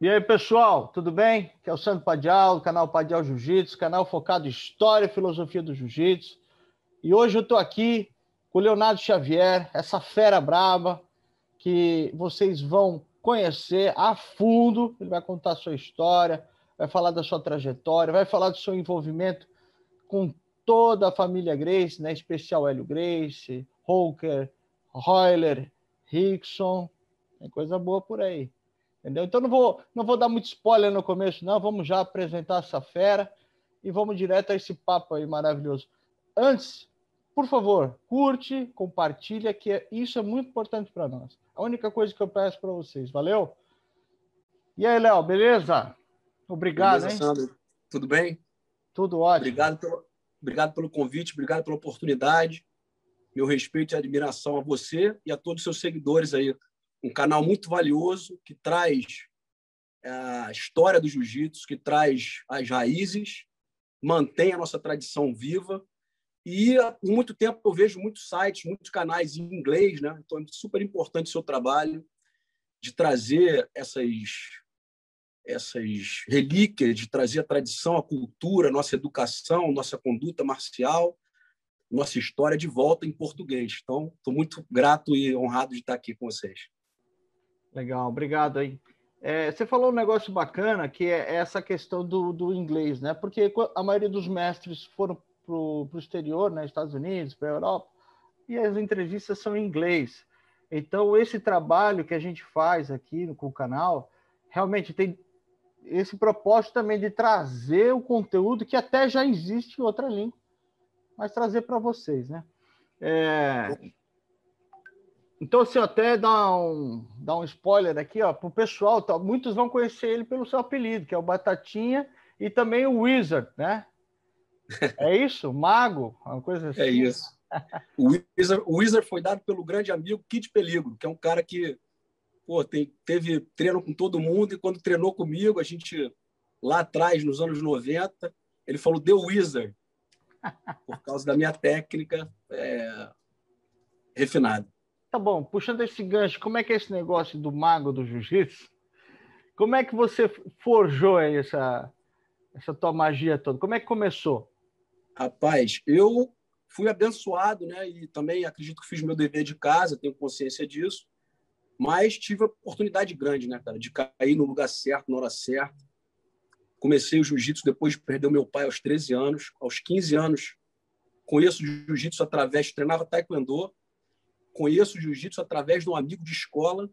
E aí, pessoal, tudo bem? Aqui é o Sandro Padial, canal Padial Jiu-Jitsu, canal focado em história e filosofia do Jiu-Jitsu. E hoje eu estou aqui com o Leonardo Xavier, essa fera braba que vocês vão conhecer a fundo. Ele vai contar a sua história, vai falar da sua trajetória, vai falar do seu envolvimento com toda a família Grace, né? especial Hélio Grace, Holker, Royler, Rickson. Tem coisa boa por aí. Entendeu? Então não vou, não vou dar muito spoiler no começo, não. Vamos já apresentar essa fera e vamos direto a esse papo aí maravilhoso. Antes, por favor, curte, compartilha, que é, isso é muito importante para nós. A única coisa que eu peço para vocês, valeu? E aí, Léo, beleza? Obrigado, beleza, hein? Sandro. Tudo bem? Tudo ótimo. Obrigado pelo, obrigado pelo convite, obrigado pela oportunidade. Meu respeito e admiração a você e a todos os seus seguidores aí um canal muito valioso que traz é, a história do jiu-jitsu, que traz as raízes, mantém a nossa tradição viva. E há muito tempo eu vejo muitos sites, muitos canais em inglês, né? Então é super importante o seu trabalho de trazer essas essas relíquias, de trazer a tradição, a cultura, nossa educação, nossa conduta marcial, nossa história de volta em português. Então, estou muito grato e honrado de estar aqui com vocês. Legal, obrigado aí. É, você falou um negócio bacana que é essa questão do, do inglês, né? Porque a maioria dos mestres foram para o exterior, né? Estados Unidos, para a Europa, e as entrevistas são em inglês. Então, esse trabalho que a gente faz aqui no, com o canal, realmente tem esse propósito também de trazer o conteúdo que até já existe em outra língua, mas trazer para vocês, né? É, então, assim, até dar um, dar um spoiler aqui, ó, para o pessoal, tá, muitos vão conhecer ele pelo seu apelido, que é o Batatinha, e também o Wizard, né? É isso? Mago, uma coisa é assim. É isso. O Wizard, o Wizard foi dado pelo grande amigo Kit Peligro, que é um cara que pô, tem, teve treino com todo mundo, e quando treinou comigo, a gente, lá atrás, nos anos 90, ele falou The Wizard, por causa da minha técnica é, refinada. Tá bom, puxando esse gancho, como é que é esse negócio do mago do jiu-jitsu? Como é que você forjou essa, essa tua magia toda? Como é que começou? Rapaz, eu fui abençoado, né? E também acredito que fiz meu dever de casa, tenho consciência disso. Mas tive a oportunidade grande, né, cara, de cair no lugar certo, na hora certa. Comecei o jiu-jitsu depois de perder o meu pai aos 13 anos. Aos 15 anos, conheço o jiu-jitsu através, treinava taekwondo conheço jiu-jitsu através de um amigo de escola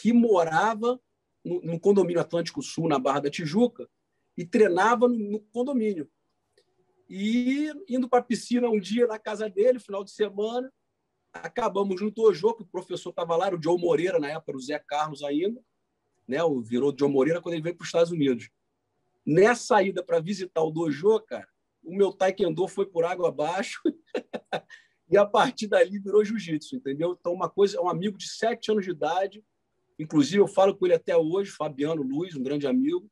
que morava no, no, condomínio Atlântico Sul, na Barra da Tijuca, e treinava no, no condomínio. E indo para a piscina um dia na casa dele, final de semana, acabamos no dojo, que o professor estava lá, o Joe Moreira, na época, o Zé Carlos ainda, né? O virou Joe Moreira quando ele veio para os Estados Unidos. Nessa ida para visitar o dojo, cara, o meu taekwondo foi por água abaixo. e a partir dali virou jiu-jitsu, entendeu? Então, uma coisa, um amigo de sete anos de idade, inclusive eu falo com ele até hoje, Fabiano Luiz, um grande amigo,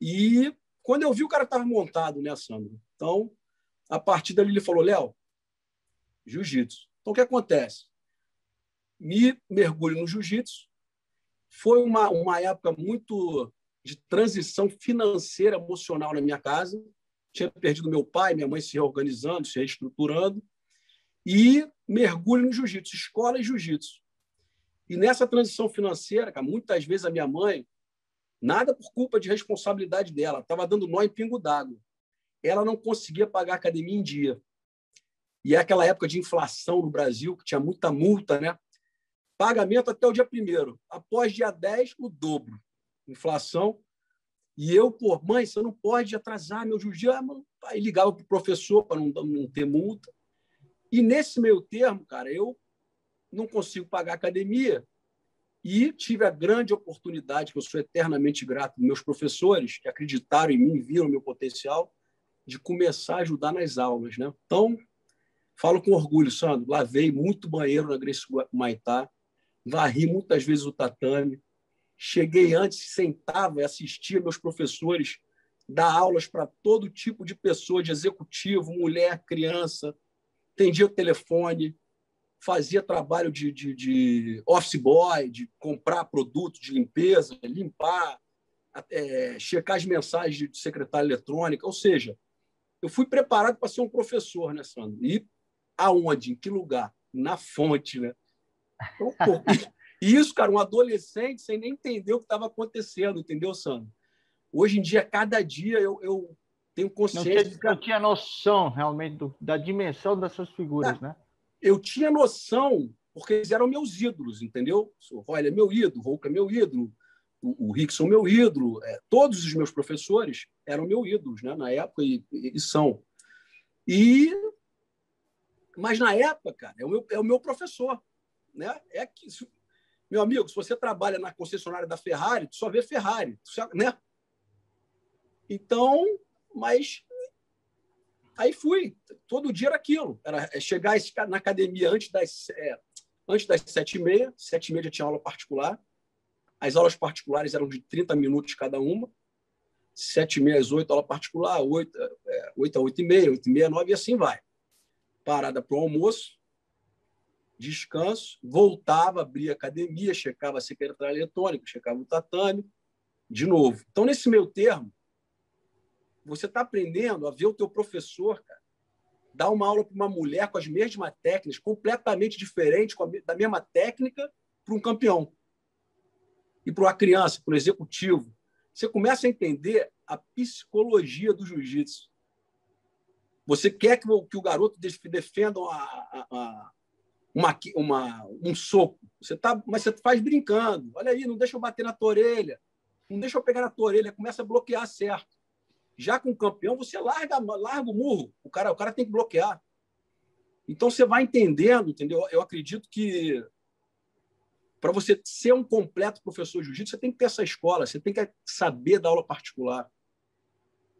e quando eu vi o cara estava montado, né, Sandro? Então, a partir dali ele falou, Léo, jiu-jitsu. Então, o que acontece? Me mergulho no jiu-jitsu, foi uma, uma época muito de transição financeira, emocional na minha casa, tinha perdido meu pai, minha mãe se reorganizando, se reestruturando, e mergulho no jiu-jitsu, escola e jiu-jitsu. E nessa transição financeira, cara, muitas vezes a minha mãe, nada por culpa de responsabilidade dela, estava dando nó em pingo d'água. Ela não conseguia pagar a academia em dia. E é aquela época de inflação no Brasil, que tinha muita multa, né? Pagamento até o dia primeiro. Após dia 10, o dobro. Inflação. E eu, pô, mãe, você não pode atrasar meu jiu-jitsu. Aí ligava para o professor para não, não ter multa. E nesse meio termo, cara, eu não consigo pagar academia e tive a grande oportunidade, que eu sou eternamente grato meus professores, que acreditaram em mim, viram meu potencial, de começar a ajudar nas aulas. Né? Então, falo com orgulho, Sandro, lavei muito banheiro na Grace Maitá, varri muitas vezes o tatame, cheguei antes, sentava e assistia meus professores dar aulas para todo tipo de pessoa, de executivo, mulher, criança, atendia o telefone, fazia trabalho de, de, de, office boy, de comprar produtos de limpeza, limpar, é, checar as mensagens de secretária eletrônica, ou seja, eu fui preparado para ser um professor, né, Sandro? E aonde? Em que lugar? Na fonte, né? Então, pô, e isso, cara, um adolescente sem nem entender o que estava acontecendo, entendeu, Sandro? Hoje em dia, cada dia eu, eu tenho consciência. Não, eu tinha noção realmente do, da dimensão dessas figuras, é, né? Eu tinha noção, porque eles eram meus ídolos, entendeu? O Roy é meu ídolo, o Hulk é meu ídolo, o, o Rickson é meu ídolo, é, todos os meus professores eram meus ídolos, né? Na época e, e, são. E mas na época, cara, é o meu, é o meu professor, né? É que meu amigo, se você trabalha na concessionária da Ferrari, tu só vê Ferrari, né? Então, mas aí fui. Todo dia era aquilo. Era é, chegar na academia antes das, é, antes das sete e meia. Sete e meia já tinha aula particular. As aulas particulares eram de 30 minutos cada uma. Sete e meia às oito, aula particular. Oito, é, oito a oito e meia, oito e meia, nove, e assim vai. Parada para o almoço, descanso, voltava, abria a academia, checava a secretária eletrônica, checava o tatame, de novo. Então, nesse meio termo, você está aprendendo a ver o teu professor, cara, dar uma aula para uma mulher com as mesmas técnicas, completamente diferente, a, da mesma técnica, para um campeão. E para uma criança, para um executivo. Você começa a entender a psicologia do jiu-jitsu. Você quer que o, que o garoto defenda uma, uma, um soco. Você tá, mas você faz brincando. Olha aí, não deixa eu bater na tua orelha. Não deixa eu pegar na tua orelha. Começa a bloquear certo. Já com o campeão, você larga, larga o murro. O cara, o cara tem que bloquear. Então você vai entendendo, entendeu? Eu acredito que para você ser um completo professor de jiu-jitsu, você tem que ter essa escola, você tem que saber da aula particular.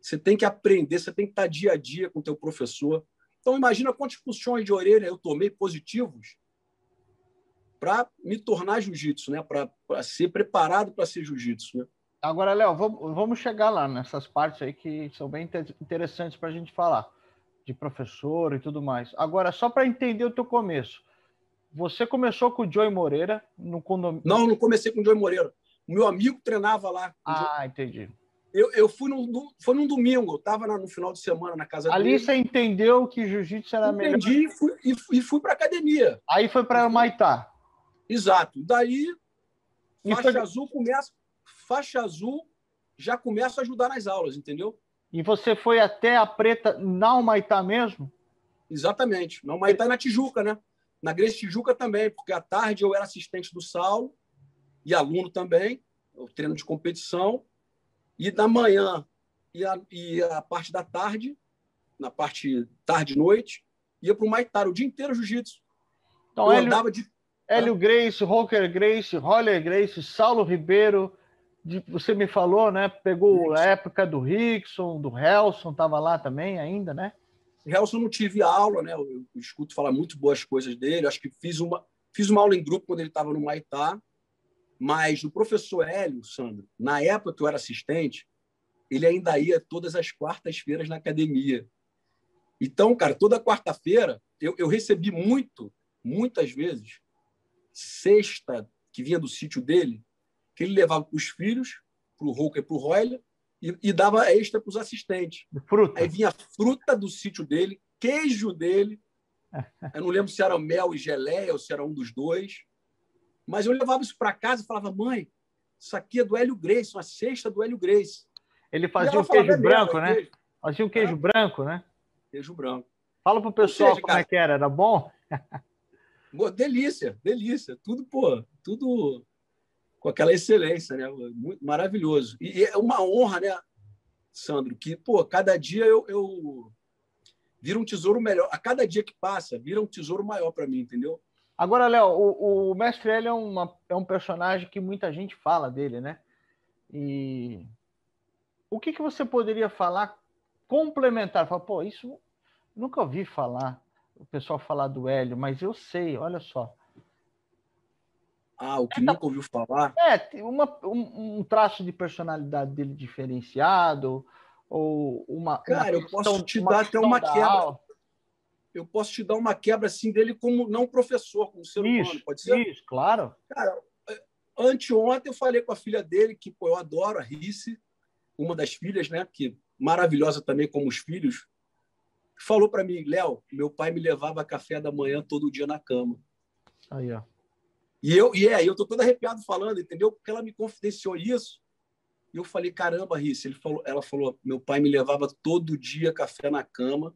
Você tem que aprender, você tem que estar dia a dia com o teu professor. Então imagina quantos puxões de orelha eu tomei positivos para me tornar jiu-jitsu, né? Para ser preparado para ser jiu-jitsu, né? Agora, Léo, vamos chegar lá nessas partes aí que são bem interessantes para a gente falar, de professor e tudo mais. Agora, só para entender o teu começo, você começou com o Joey Moreira no condomínio? Não, não comecei com o Joey Moreira. O meu amigo treinava lá. Ah, entendi. Eu, eu fui no, foi num domingo, eu estava no final de semana na casa Ali dele. você entendeu que jiu-jitsu era Entendi, melhor? Entendi e fui, e, fui para academia. Aí foi para Maitá. Exato. Daí, E faixa foi- azul começa, faixa azul já começa a ajudar nas aulas, entendeu? E você foi até a preta na Humaitá mesmo? Exatamente. Não, mas tá na Tijuca, né? Na Grace Tijuca também, porque à tarde eu era assistente do Saulo e aluno também, o treino de competição. E da manhã e a, e a parte da tarde, na parte tarde e noite, ia para o Maitar o dia inteiro jiu-jitsu. Então, eu Hélio, andava de Hélio Grace, Rocker Grace, Roller Grace, Saulo Ribeiro, de- você me falou, né? Pegou a época do Rickson, do Helson, estava lá também ainda, né? Helson não tive aula, né? Eu, eu escuto falar muito boas coisas dele. Acho que fiz uma, fiz uma aula em grupo quando ele estava no Maitá. Mas o professor Hélio, Sandro, na época que eu era assistente, ele ainda ia todas as quartas-feiras na academia. Então, cara, toda quarta-feira eu, eu recebi muito, muitas vezes, cesta que vinha do sítio dele, que ele levava para os filhos, para o Roker e para o Royler, e, e dava extra para os assistentes. Fruta. Aí vinha fruta do sítio dele, queijo dele. Eu não lembro se era mel e geleia ou se era um dos dois. Mas eu levava isso para casa e falava, mãe, isso aqui é do Hélio Grace, uma cesta do Hélio Grace. Ele fazia o queijo falava, "É branco, é né? queijo." Fazia um queijo É. branco, né? Queijo branco. Fala pro pessoal seja, como é cara- que era, era bom? Delícia, delícia. Tudo, pô, tudo com aquela excelência, né? Muito maravilhoso. E é uma honra, né, Sandro, que, pô, cada dia eu, eu vira um tesouro melhor. A cada dia que passa, vira um tesouro maior para mim, entendeu? Agora, Léo, o, o Mestre Hélio é, uma, é um personagem que muita gente fala dele, né? E o que, que você poderia falar complementar? Fala, pô, isso nunca ouvi falar, o pessoal falar do Hélio, mas eu sei, olha só. Ah, o que nunca ouviu falar. É, uma, um, um traço de personalidade dele diferenciado, ou uma. Cara, uma eu posso te dar até questão uma quebra. aula. Eu posso te dar uma quebra assim dele como não professor, como ser humano, Isso, pode ser? isso, claro. Cara, anteontem eu falei com a filha dele, que pô, eu adoro a Rice, uma das filhas, né? Que maravilhosa também como os filhos. Falou para mim, Léo, meu pai me levava café da manhã todo dia na cama. Aí, ó. E eu, e é, eu tô todo arrepiado falando, entendeu? Porque ela me confidenciou isso. E eu falei, caramba, Rice, ele falou, ela falou, meu pai me levava todo dia café na cama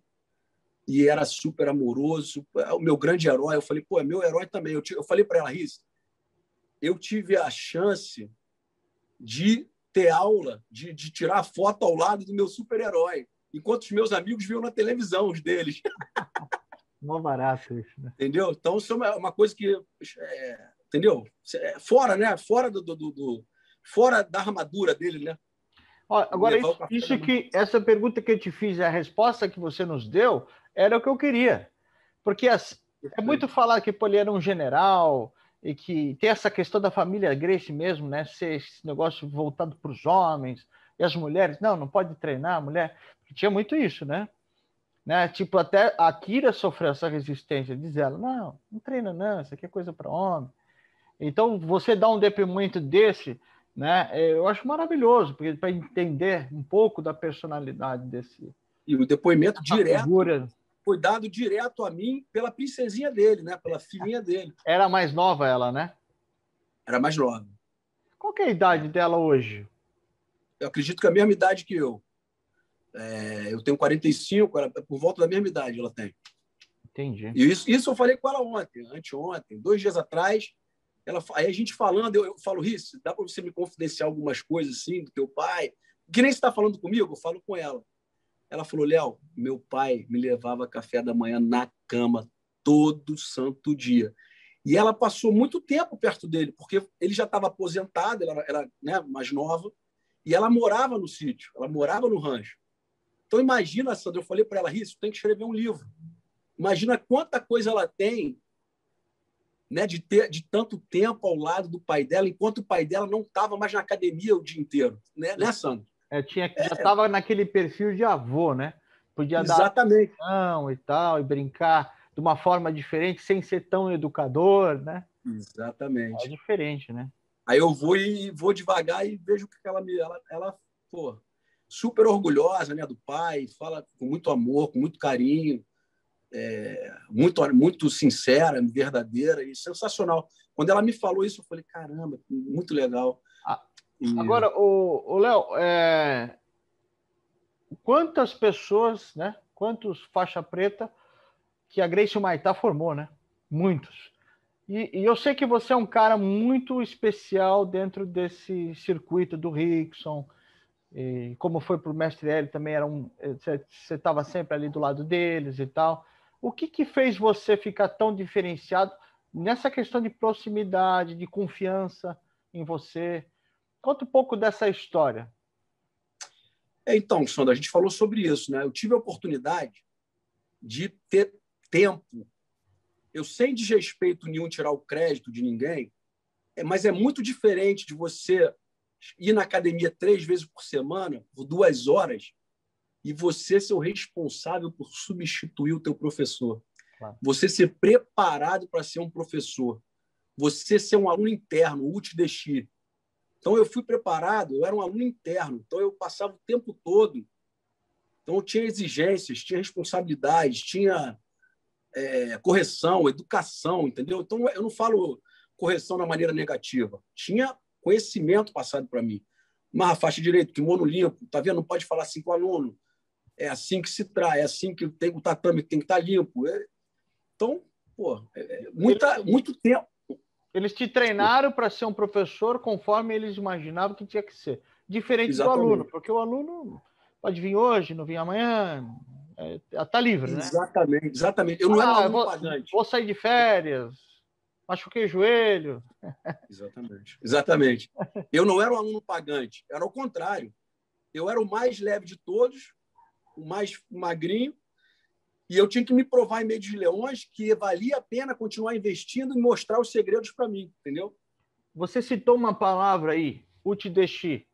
e era super amoroso, é o meu grande herói. Eu falei, pô, é meu herói também. Eu, eu falei para ela, Riz, eu tive a chance de ter aula, de, de tirar foto ao lado do meu super-herói, enquanto os meus amigos viam na televisão os deles. Mó barato isso, né? Entendeu? Então, isso é uma coisa que. É, entendeu? É fora, né? Fora do, do, do, fora da armadura dele, né? Ó, agora, isso, isso que essa pergunta que eu te fiz, a resposta que você nos deu, era o que eu queria. Porque as, é muito falar que pô, ele era um general e que tem essa questão da família Grace mesmo, né? Ser esse negócio voltado para os homens e as mulheres. Não, não pode treinar a mulher. Tinha muito isso, né? né? Tipo, até a Kira sofreu essa resistência. Diz ela, não, não treina não, isso aqui é coisa para homem. Então, você dá um depoimento desse, né? Eu acho maravilhoso, porque para entender um pouco da personalidade desse. E o depoimento direto. Figura foi dado direto a mim pela princesinha dele, né? Pela filhinha dele. Era mais nova ela, né? Era mais nova. Qual é a idade dela hoje? Eu acredito que é a mesma idade que eu. É, eu tenho 45, ela, por volta da mesma idade ela tem. Entendi. E isso, isso eu falei com ela ontem, anteontem, dois dias atrás. Ela, aí a gente falando, eu, eu falo, Rice, dá para você me confidenciar algumas coisas assim do teu pai? Que nem você está falando comigo, eu falo com ela. Ela falou: Léo, meu pai me levava café da manhã na cama todo santo dia. E ela passou muito tempo perto dele, porque ele já estava aposentado, ela era né, mais nova, e ela morava no sítio, ela morava no rancho. Então, imagina, Sandra, eu falei para ela, Risso, tem que escrever um livro. Imagina quanta coisa ela tem né, de ter de tanto tempo ao lado do pai dela, enquanto o pai dela não estava mais na academia o dia inteiro. Né, né Sandra? É, tinha, já estava naquele perfil de avô, né? Podia Exatamente. dar e tal, e brincar de uma forma diferente, sem ser tão educador, né? Exatamente. É diferente, né? Aí eu vou e vou devagar e vejo que ela me, ela, ela pô, super orgulhosa, né, do pai, fala com muito amor, com muito carinho, é, muito, muito sincera, verdadeira e sensacional. Quando ela me falou isso, eu falei, caramba, muito legal. Agora, o, o Léo, é... quantas pessoas, né? Quantos faixa preta que a Grace Maitá formou, né? Muitos. E, e, eu sei que você é um cara muito especial dentro desse circuito do Rickson. E como foi para o mestre L também era um, você estava sempre ali do lado deles e tal. O que, que fez você ficar tão diferenciado nessa questão de proximidade, de confiança em você? Conta um pouco dessa história. É, então, Sandra, a gente falou sobre isso. Né? Eu tive a oportunidade de ter tempo. Eu, sem desrespeito nenhum, tirar o crédito de ninguém, é, mas é muito diferente de você ir na academia três vezes por semana, por duas horas, e você ser o responsável por substituir o teu professor. Claro. Você ser preparado para ser um professor. Você ser um aluno interno, UTDX. Então, eu fui preparado, eu era um aluno interno, então eu passava o tempo todo. Então, eu tinha exigências, tinha responsabilidades, tinha é, correção, educação, entendeu? Então, eu não falo correção na maneira negativa. Tinha conhecimento passado para mim. Marra faixa direito, kimono limpo, tá vendo? Não pode falar assim com o aluno. É assim que se traz, é assim que tem o tatame tem que estar tá limpo. É... Então, pô, é, é muita, muito tempo, eles te treinaram para ser um professor conforme eles imaginavam que tinha que ser. Diferente Exatamente. do aluno, porque o aluno pode vir hoje, não vir amanhã, é, tá livre, né? Exatamente, exatamente. Eu não ah, era um aluno vou, pagante. Vou sair de férias, machuquei o joelho. Exatamente, exatamente. Eu não era um aluno pagante, era o contrário. Eu era o mais leve de todos, o mais magrinho, e eu tinha que me provar em meio de leões que valia a pena continuar investindo e mostrar os segredos para mim, entendeu? Você citou uma palavra aí, utidexi.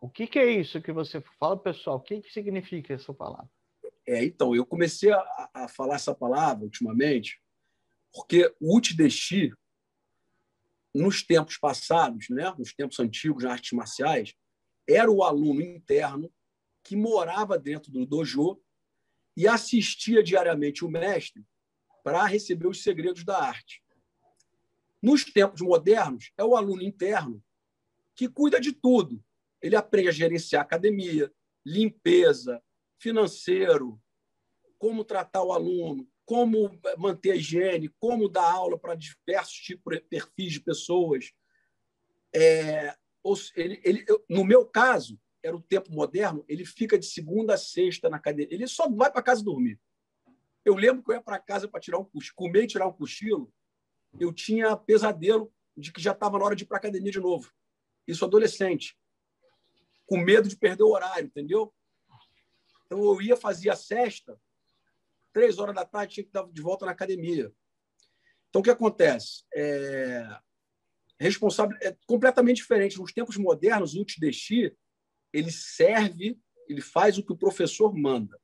O que, que, é isso que você fala, pessoal? O que, que significa essa palavra? É, então, eu comecei a, a falar essa palavra ultimamente porque o utidexi nos tempos passados, né, nos tempos antigos nas artes marciais, era o aluno interno que morava dentro do dojo e assistia diariamente o mestre para receber os segredos da arte. Nos tempos modernos, é o aluno interno que cuida de tudo. Ele aprende a gerenciar academia, limpeza, financeiro, como tratar o aluno, como manter a higiene, como dar aula para diversos tipos de perfis de pessoas. É, ele, ele, no meu caso, era o tempo moderno, ele fica de segunda a sexta na cadeia. Ele só vai para casa dormir. Eu lembro que eu ia para casa para tirar um comer e tirar um cochilo. Eu tinha pesadelo de que já estava na hora de ir para a academia de novo. Isso adolescente. Com medo de perder o horário, entendeu? Então eu ia, fazia a sexta, três horas da tarde tinha que estar de volta na academia. Então o que acontece? É, responsável é completamente diferente. Nos tempos modernos, o UTDX ele serve, ele faz o que o professor manda.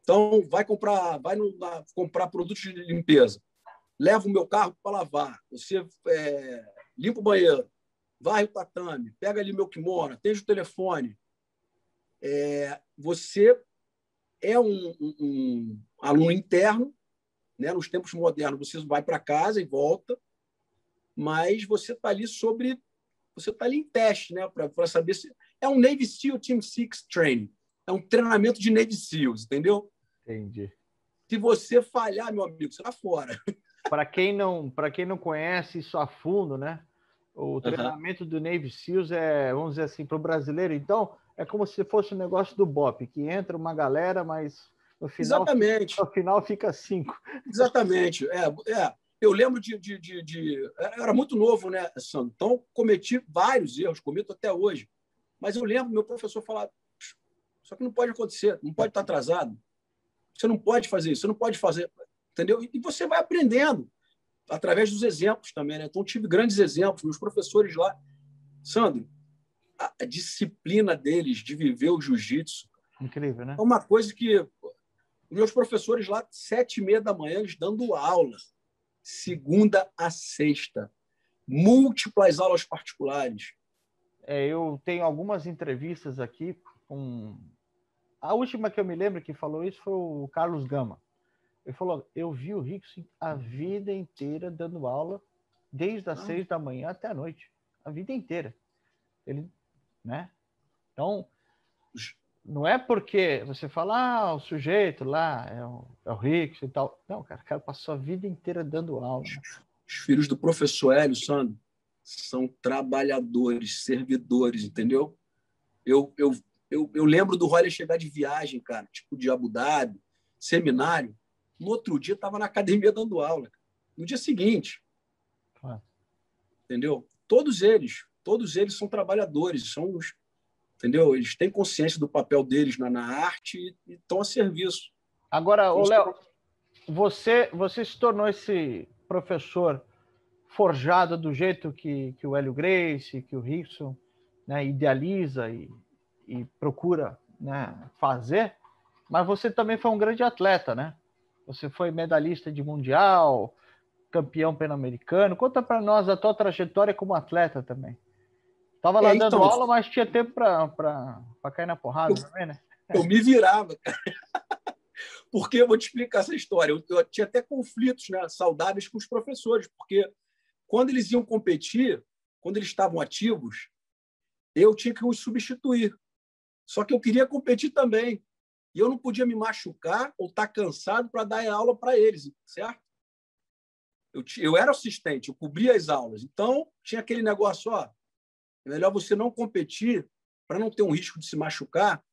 Então, vai comprar, vai no, na, comprar produtos de limpeza, leva o meu carro para lavar, você é, limpa o banheiro, vai o tatame, pega ali meu kimono, atende o telefone. É, você é um, um, um, aluno interno, né? nos tempos modernos, você vai para casa e volta, mas você está ali sobre. Você está ali em teste, né? para saber se. É um Navy SEAL Team Six Training. É um treinamento de Navy SEALs, entendeu? Entendi. Se você falhar, meu amigo, você está fora. Para quem não, para quem não conhece isso a fundo, né? O treinamento uhum. do Navy SEALs é, vamos dizer assim, para o brasileiro, então, é como se fosse um negócio do BOP, que entra uma galera, mas no final, Exatamente. no final fica cinco. Exatamente. É, é. Eu lembro de, de, de, de, Era muito novo, né, Sandro? Então, cometi vários erros, cometo até hoje. Mas eu lembro meu professor falar: só que não pode acontecer, não pode estar atrasado. Você não pode fazer isso, você não pode fazer. Entendeu? E você vai aprendendo através dos exemplos também. Né? Então, tive grandes exemplos, meus professores lá. Sandro, a, disciplina deles de viver o jiu-jitsu. Incrível, né? É uma coisa que meus professores lá, sete e meia da manhã, eles dando aula, segunda a sexta, múltiplas aulas particulares. É, eu tenho algumas entrevistas aqui com. A última que eu me lembro que falou isso foi o Carlos Gama. Ele falou: Eu vi o Rickson a vida inteira dando aula, desde as ah. seis da manhã até a noite, a vida inteira. Ele, né? Então, não é porque você fala, ah, o sujeito lá é o, é o Rickson e tal. Não, cara, o cara passou a vida inteira dando aula. Os filhos do professor Hélio, Sandro, são trabalhadores, servidores, entendeu? Eu, eu, eu, eu lembro do Roller chegar de viagem, cara, tipo de Abu Dhabi, seminário. No outro dia, estava na academia dando aula. No dia seguinte. Ah. Entendeu? Todos eles, todos eles são trabalhadores, são os, entendeu? Eles têm consciência do papel deles na, na arte e estão a serviço. Agora, Léo, você, você se tornou esse professor forjado do jeito que, que o Hélio Grace, que o Rickson né, idealiza e, e procura né, fazer, mas você também foi um grande atleta, né? Você foi medalhista de mundial, campeão pan-americano. Conta para nós a tua trajetória como atleta também. Tava lá é, dando então, aula, mas tinha tempo para cair na porrada eu, também, né? Eu me virava, cara. Porque eu vou te explicar essa história. Eu, eu tinha até conflitos né, saudáveis com os professores, porque quando eles iam competir, quando eles estavam ativos, eu tinha que os substituir. Só que eu queria competir também. E eu não podia me machucar ou estar tá cansado para dar aula para eles, certo? Eu, eu era assistente, eu cobria as aulas. Então, tinha aquele negócio, ó, é melhor você não competir para não ter um risco de se machucar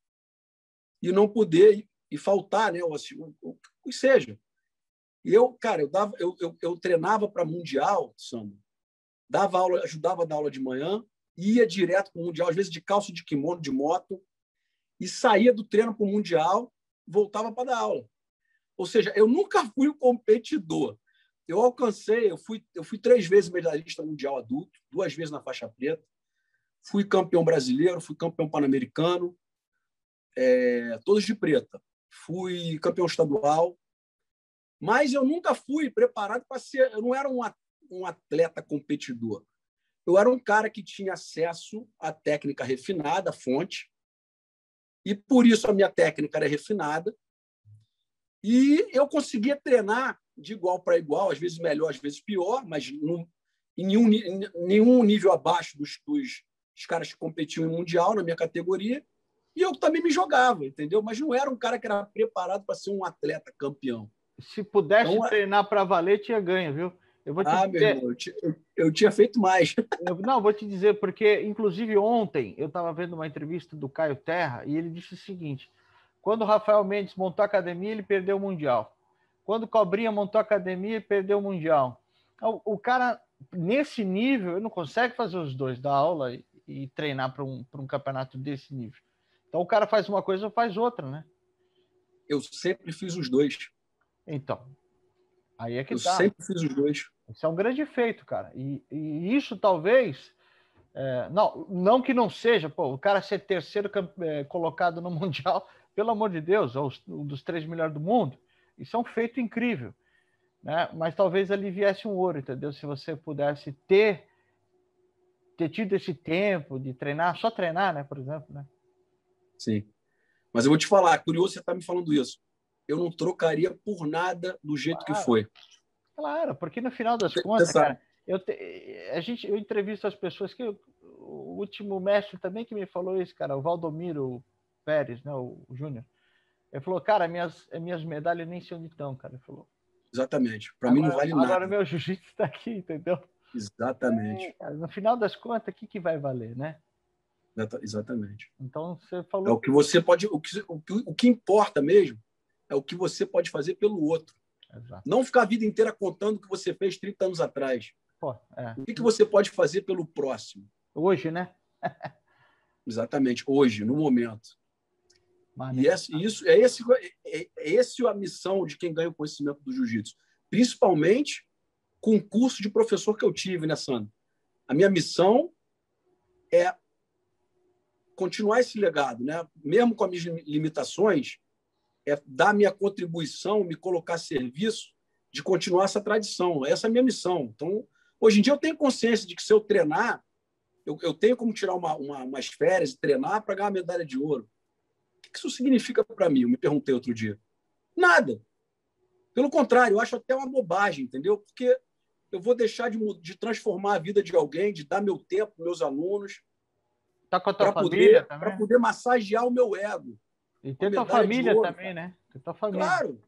e não poder e, e faltar, né? Ou, assim, o que seja. E eu, cara, eu, dava, eu, eu, eu treinava para Mundial, Sandro, dava aula, ajudava a dar aula de manhã, ia direto para o Mundial, às vezes de calça de kimono, de moto, e saía do treino para o Mundial, voltava para dar aula. Ou seja, eu nunca fui um competidor. Eu alcancei, eu fui, eu fui três vezes medalhista mundial adulto, duas vezes na faixa preta, fui campeão brasileiro, fui campeão pan-americano, é, todos de preta. Fui campeão estadual, mas eu nunca fui preparado para ser. Eu não era um, atleta competidor. Eu era um cara que tinha acesso à técnica refinada, à fonte, e por isso a minha técnica era refinada. E eu conseguia treinar de igual para igual, às vezes melhor, às vezes pior, mas em nenhum, em nenhum nível abaixo dos, dos, dos caras que competiam em mundial na minha categoria. E eu também me jogava, entendeu? Mas não era um cara que era preparado para ser um atleta campeão. Se pudesse então, é treinar para valer, tinha ganho, viu? Eu vou te ah, dizer... meu irmão, eu, eu, tinha feito mais. Eu, não, vou te dizer, porque, inclusive, ontem eu estava vendo uma entrevista do Caio Terra e ele disse o seguinte: quando o Rafael Mendes montou a academia, ele perdeu o Mundial. Quando o Cobrinha montou a academia, ele perdeu o Mundial. O, o cara, nesse nível, não consegue fazer os dois, dar aula e, e treinar para um, um campeonato desse nível. Então o cara faz uma coisa ou faz outra, né? Eu sempre fiz os dois. Então, aí é que eu tá. Eu sempre fiz os dois. Isso é um grande feito, cara. E, e isso talvez. É, não, não que não seja, pô, o cara ser terceiro é, colocado no Mundial, pelo amor de Deus, é um dos três melhores do mundo. Isso é um feito incrível. Né? Mas talvez ali viesse um ouro, entendeu? Se você pudesse ter, ter tido esse tempo de treinar, só treinar, né, por exemplo, né? Sim. Mas eu vou te falar, curioso você estar tá me falando isso. Eu não trocaria por nada do jeito claro. que foi. Claro, porque no final das contas, cara, eu, te, a gente, eu entrevisto as pessoas que eu, o último mestre também que me falou isso, cara, o Valdomiro Pérez, né, o, o Júnior. Ele falou, cara, minhas, minhas medalhas nem sei onde estão, cara. Ele falou. Exatamente. Para mim não vale agora nada. Agora meu jiu-jitsu está aqui, entendeu? Exatamente. É, cara, no final das contas, o que, que vai valer, né? Exatamente. Então você falou. É o que você pode. O que, o que, o que importa mesmo é o que você pode fazer pelo outro. Exato. Não ficar a vida inteira contando o que você fez 30 anos atrás. Pô, é. O que, que você pode fazer pelo próximo? Hoje, né? Exatamente, hoje, no momento. E esse, isso, é, esse, é, é esse a missão de quem ganha o conhecimento do jiu-jitsu. Principalmente com o curso de professor que eu tive, né, Sandro? A minha missão é continuar esse legado, né? Mesmo com as minhas limitações, é dar minha contribuição, me colocar a serviço de continuar essa tradição. Essa é a minha missão. Então, hoje em dia eu tenho consciência de que se eu treinar, eu, eu tenho como tirar uma, uma, umas férias e treinar para ganhar uma medalha de ouro. O que isso significa para mim? Eu me perguntei outro dia. Nada. Pelo contrário, eu acho até uma bobagem, entendeu? Porque eu vou deixar de, de transformar a vida de alguém, de dar meu tempo para meus alunos. Tá a família poder, Para poder massagear o meu ego. E ter tua família ouro, também, né? Ter tua família. Claro,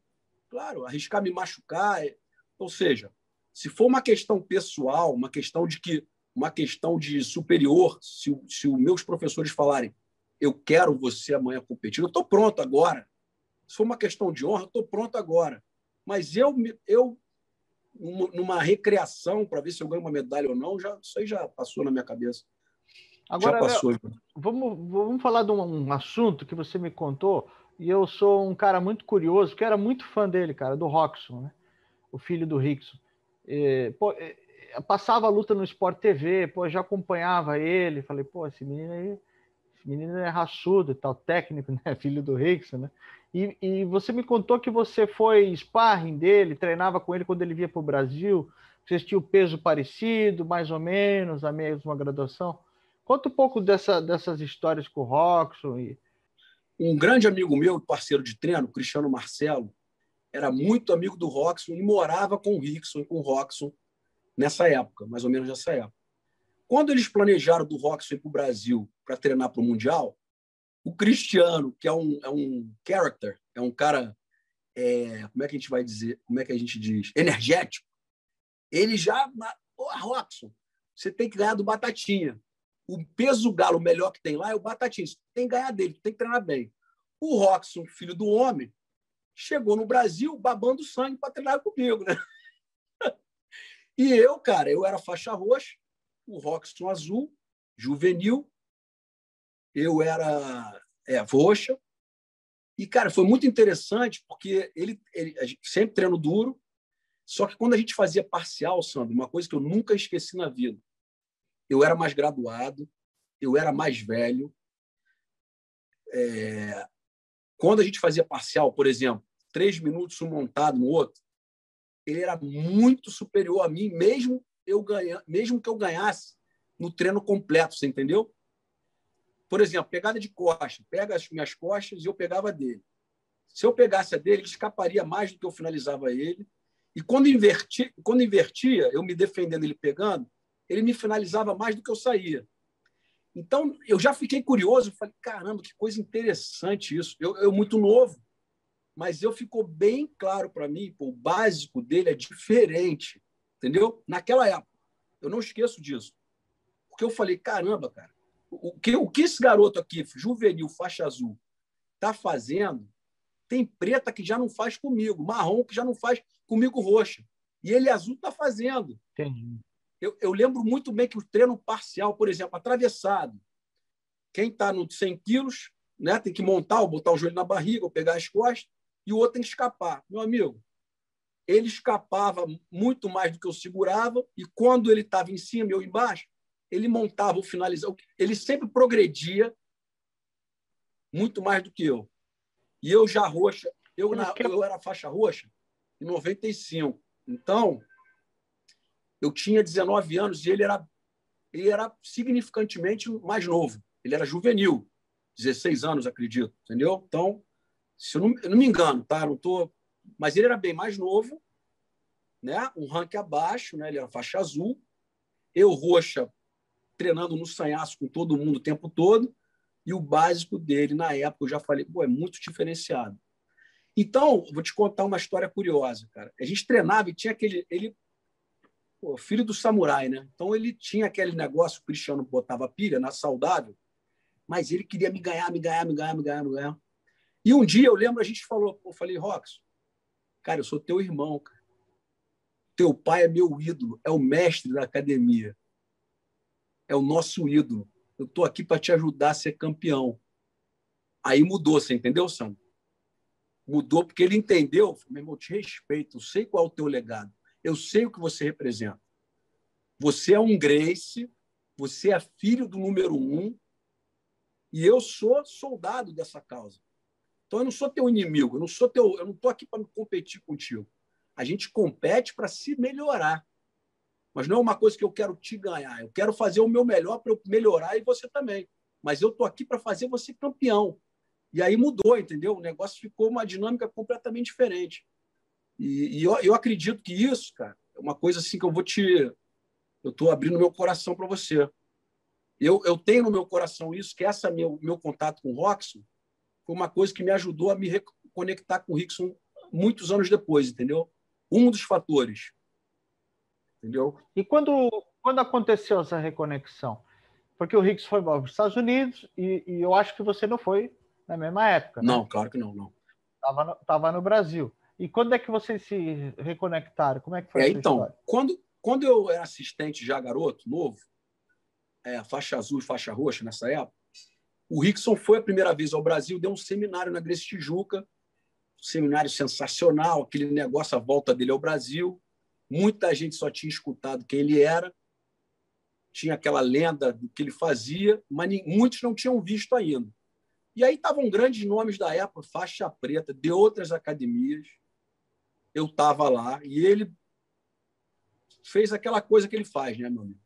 claro. Arriscar me machucar. É, ou seja, se for uma questão pessoal, uma questão de que uma questão de superior, se, se os meus professores falarem eu quero você amanhã competir, eu estou pronto agora. Se for uma questão de honra, estou pronto agora. Mas eu, eu numa recreação para ver se eu ganho uma medalha ou não, já, isso aí já passou na minha cabeça. Agora, passou, Léo, vamos, vamos falar de um, assunto que você me contou, e eu sou um cara muito curioso, que era muito fã dele, cara, do Roxon, né? o filho do Rickson. E, pô, passava a luta no Sport TV, pô, já acompanhava ele, falei, pô, esse menino aí, esse menino é raçudo e tal, técnico, né? Filho do Rickson, né? E, e você me contou que você foi sparring dele, treinava com ele quando ele vinha para o Brasil, vocês tinham peso parecido, mais ou menos, a mesma graduação. Conta um pouco dessa, dessas histórias com o Roxon. E... Um grande amigo meu, parceiro de treino, Cristiano Marcelo, era muito amigo do Roxon e morava com o Rickson e com o Roxon nessa época, mais ou menos nessa época. Quando eles planejaram do Roxon ir para o Brasil para treinar para o Mundial, o Cristiano, que é um, é um character, é um cara, é, como é que a gente vai dizer, como é que a gente diz, energético, ele já, ô, Roxon, você tem que ganhar do Batatinha o peso galo melhor que tem lá é o Batatinha. Você tem que ganhar dele, tem que treinar bem. O Roxon, filho do homem, chegou no Brasil babando sangue para treinar comigo, né? E eu, cara, eu era faixa roxa, o Roxon azul, juvenil, eu era é, roxa. E, cara, foi muito interessante porque ele, ele sempre treino duro, só que quando a gente fazia parcial, Sandro, uma coisa que eu nunca esqueci na vida, eu era mais graduado, eu era mais velho. É... Quando a gente fazia parcial, por exemplo, três minutos um montado no outro, ele era muito superior a mim, mesmo eu ganha, mesmo que eu ganhasse no treino completo, você entendeu? Por exemplo, pegada de costa, pega as minhas costas e eu pegava dele. Se eu pegasse a dele, ele escaparia mais do que eu finalizava ele. E quando, inverti, quando invertia, eu me defendendo ele pegando, ele me finalizava mais do que eu saía. Então, eu já fiquei curioso, falei, caramba, que coisa interessante isso. Eu, eu muito novo, mas eu ficou bem claro para mim, pô, o básico dele é diferente, entendeu? Naquela época, eu não esqueço disso. Porque eu falei, caramba, cara, o que, o que esse garoto aqui, juvenil, faixa azul, está fazendo, tem preta que já não faz comigo, marrom que já não faz comigo roxa. E ele azul está fazendo. Entendi. Eu, eu, lembro muito bem que o treino parcial, por exemplo, atravessado, quem está no 100 quilos né, tem que montar, ou botar o joelho na barriga, ou pegar as costas, e o outro tem que escapar. Meu amigo, ele escapava muito mais do que eu segurava, e quando ele estava em cima e eu embaixo, ele montava o finalizador. Ele sempre progredia muito mais do que eu. E eu já roxa, eu, na, eu era faixa roxa em 95. Então, eu tinha 19 anos e ele era, ele era significantemente mais novo. Ele era juvenil, 16 anos, acredito, entendeu? Então, se eu não, eu não me engano, tá? Não tô, mas ele era bem mais novo, né? Um ranking abaixo, né? Ele era faixa azul. Eu roxa treinando no sanhaço com todo mundo o tempo todo. E o básico dele, na época, eu já falei, pô, é muito diferenciado. Então, vou te contar uma história curiosa, cara. A gente treinava e tinha aquele. Ele, pô, filho do samurai, né? Então, ele tinha aquele negócio, o Cristiano botava pilha na saudável, mas ele queria me ganhar, me ganhar, me ganhar, me ganhar, me ganhar. E um dia eu lembro, a gente falou, eu falei, Rox, cara, eu sou teu irmão, cara. Teu pai é meu ídolo, é o mestre da academia é o nosso ídolo. Eu estou aqui para te ajudar a ser campeão. Aí mudou, você entendeu, Sam? Mudou porque ele entendeu. Meu irmão, eu te respeito, eu sei qual é o teu legado, eu sei o que você representa. Você é um Grace, você é filho do número um, e eu sou soldado dessa causa. Então eu não sou teu inimigo, eu não sou teu, eu não estou aqui para competir contigo. A gente compete para se melhorar. Mas não é uma coisa que eu quero te ganhar. Eu quero fazer o meu melhor para eu melhorar e você também. Mas eu estou aqui para fazer você campeão. E aí mudou, entendeu? O negócio ficou uma dinâmica completamente diferente. E, e eu, eu acredito que isso, cara, é uma coisa assim que eu vou te. Eu estou abrindo meu coração para você. Eu, eu tenho no meu coração isso, que essa meu, meu contato com o Roxon foi uma coisa que me ajudou a me reconectar com o Rickson muitos anos depois, entendeu? Um dos fatores entendeu? E quando, quando aconteceu essa reconexão? Porque o Hicks foi para os Estados Unidos e, e, eu acho que você não foi na mesma época. Né? Não, né? claro que não, não. Tava no, tava no Brasil. E quando é que vocês se reconectaram? Como é que foi é, Então, história? quando, quando eu era assistente já garoto, novo, é, faixa azul e faixa roxa nessa época, o Rickson foi a primeira vez ao Brasil, deu um seminário na Grécia Tijuca, um seminário sensacional, aquele negócio, a volta dele ao Brasil. Muita gente só tinha escutado quem ele era, tinha aquela lenda do que ele fazia, mas muitos não tinham visto ainda. E aí estavam grandes nomes da época, faixa preta, de outras academias. Eu estava lá e ele fez aquela coisa que ele faz, né, meu amigo?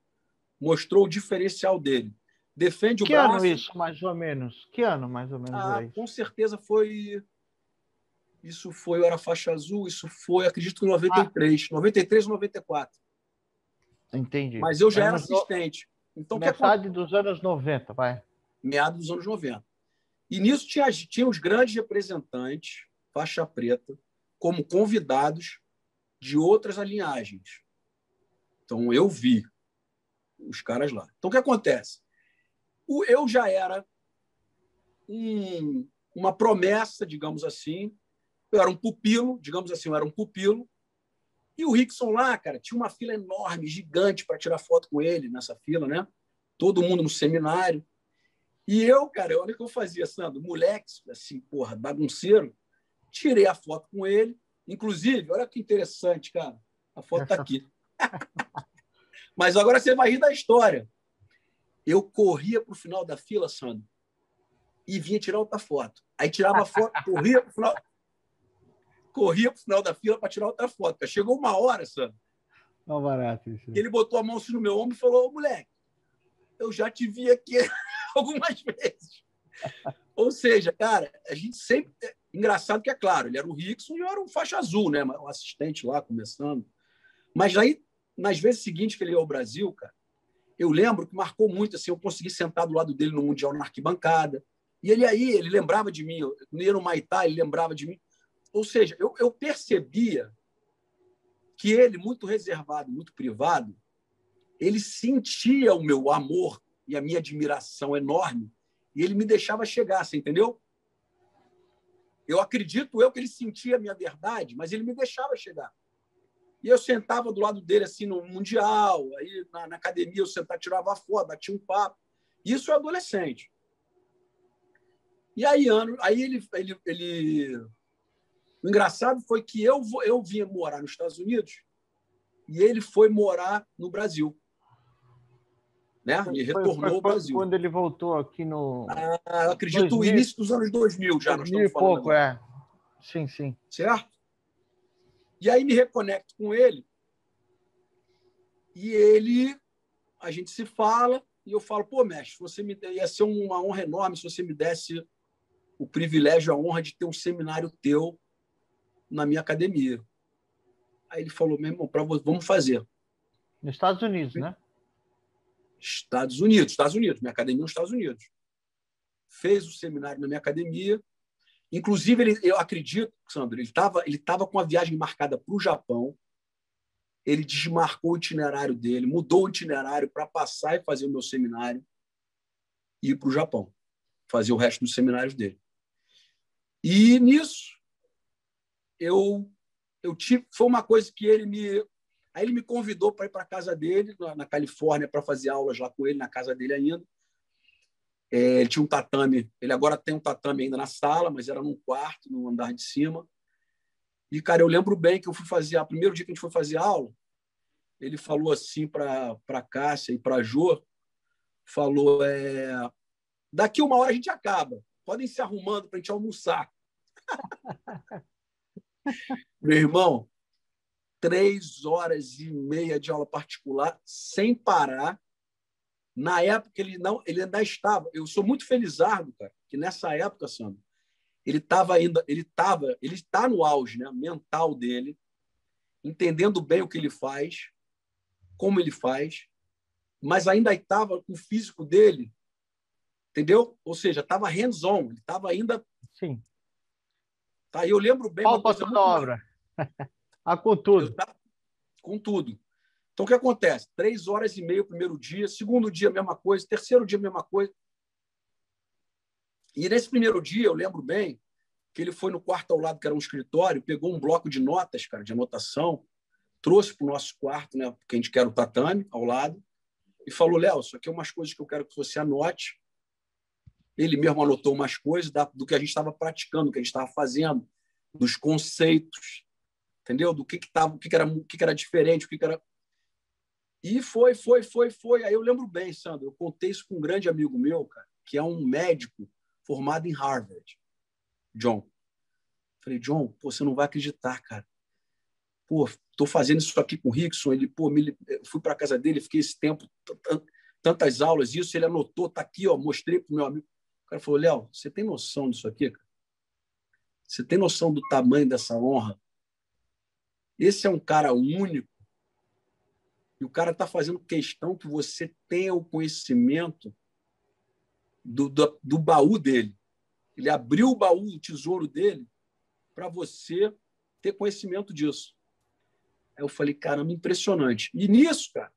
Mostrou o diferencial dele. Defende que o braço. Que ano isso, mais ou menos? Que ano, mais ou menos? Ah, com certeza foi isso foi, eu era faixa azul, isso foi, acredito que 93, ah. 93 ou 94. Entendi. Mas eu já era assistente. Então, Metade que... dos anos 90, vai. Meados dos anos 90. E nisso tinha, tinha os grandes representantes, faixa preta, como convidados de outras linhagens. Então, eu vi os caras lá. Então, o que acontece? Eu já era um, uma promessa, digamos assim, eu era um pupilo, digamos assim, eu era um pupilo. E o Rickson lá, cara, tinha uma fila enorme, gigante para tirar foto com ele nessa fila, né? Todo mundo no seminário. E eu, cara, olha o que eu fazia, Sandro, moleque, assim, porra, bagunceiro, tirei a foto com ele. Inclusive, olha que interessante, cara, a foto está aqui. Mas agora você vai rir da história. Eu corria para o final da fila, Sandro, e vinha tirar outra foto. Aí tirava a foto, corria para o final corria para final da fila para tirar outra foto. Chegou uma hora, Sam, Não barato isso. Ele botou a mão assim no meu ombro e falou: moleque, eu já te vi aqui algumas vezes. Ou seja, cara, a gente sempre. Engraçado que é claro, ele era o Rickson e eu era um faixa azul, né? O assistente lá começando. Mas aí, nas vezes seguintes que ele ia ao Brasil, cara, eu lembro que marcou muito assim, eu consegui sentar do lado dele no Mundial na arquibancada. E ele aí, ele lembrava de mim, eu ia no Maitá, ele lembrava de mim. Ou seja, eu, eu percebia que ele, muito reservado, muito privado, ele sentia o meu amor e a minha admiração enorme e ele me deixava chegar, você entendeu? Eu acredito eu que ele sentia a minha verdade, mas ele me deixava chegar. E eu sentava do lado dele assim no mundial, aí na, na academia eu sentava, tirava foto, batia um papo. Isso é adolescente. E aí, ano, aí ele, ele, ele... O engraçado foi que eu, eu vinha morar nos Estados Unidos e ele foi morar no Brasil. Né? E retornou ao Brasil. Quando ele voltou aqui no. Ah, acredito, 2000, início dos anos 2000 já. 2000 e pouco, é. Sim, sim. Certo? E aí me reconecto com ele. E ele, a gente se fala, e eu falo, pô, mestre, você me ia ser uma honra enorme se você me desse o privilégio, a honra de ter um seminário teu na minha academia. Aí ele falou, meu irmão, pra, vamos fazer. Nos Estados Unidos, né? Estados Unidos, Estados Unidos, minha academia nos Estados Unidos. Fez o seminário na minha academia. Inclusive, ele, eu acredito, Sandro, ele estava ele tava com a viagem marcada para o Japão. Ele desmarcou o itinerário dele, mudou o itinerário para passar e fazer o meu seminário e ir para o Japão, fazer o resto dos seminários dele. E nisso, eu, eu tive. Foi uma coisa que ele me. Aí ele me convidou para ir para a casa dele, na, Califórnia, para fazer aulas lá com ele, na casa dele ainda. É, ele tinha um tatame, ele agora tem um tatame ainda na sala, mas era num quarto, no andar de cima. E, cara, eu lembro bem que eu fui fazer, o primeiro dia que a gente foi fazer aula, ele falou assim para a Cássia e para a Jô, falou, é, daqui uma hora a gente acaba, podem se arrumando para a gente almoçar. Meu irmão, três horas e meia de aula particular sem parar. Na época ele não, ele ainda estava. Eu sou muito felizardo, cara, que nessa época, Sandro, ele estava ainda, ele estava, ele está no auge, né, mental dele, entendendo bem o que ele faz, como ele faz, mas ainda estava com o físico dele, entendeu? Ou seja, estava hands-on, ele estava ainda. Sim. Tá, eu lembro bem. Qual a toda obra? Ah, com tudo. Com tudo. Então, o que acontece? Três horas e meia primeiro dia, segundo dia, mesma coisa, terceiro dia, mesma coisa. E nesse primeiro dia, eu lembro bem que ele foi no quarto ao lado, que era um escritório, pegou um bloco de notas, cara, de anotação, trouxe para o nosso quarto, né, porque a gente quer o tatame ao lado, e falou: Léo, isso aqui é umas coisas que eu quero que você anote. Ele mesmo anotou umas coisas do que a gente estava praticando, do que a gente estava fazendo, dos conceitos, entendeu? Do que que tava, o que, que era, o que, que era diferente, o que, que era e foi, foi, foi, foi. Aí eu lembro bem, Sandro, eu contei isso com um grande amigo meu, cara, que é um médico formado em Harvard, John. Falei, John, pô, você não vai acreditar, cara. Pô, tô fazendo isso aqui com o Rickson. Ele, pô, me, fui para casa dele, fiquei esse tempo, tantas aulas, isso ele anotou, tá aqui, ó, mostrei pro meu amigo. O cara falou, Léo, você tem noção disso aqui, cara? Você tem noção do tamanho dessa honra? Esse é um cara único. E o cara está fazendo questão que você tenha o conhecimento do, do, do baú dele. Ele abriu o baú, o tesouro dele, para você ter conhecimento disso. Aí eu falei, caramba, impressionante. E nisso, cara,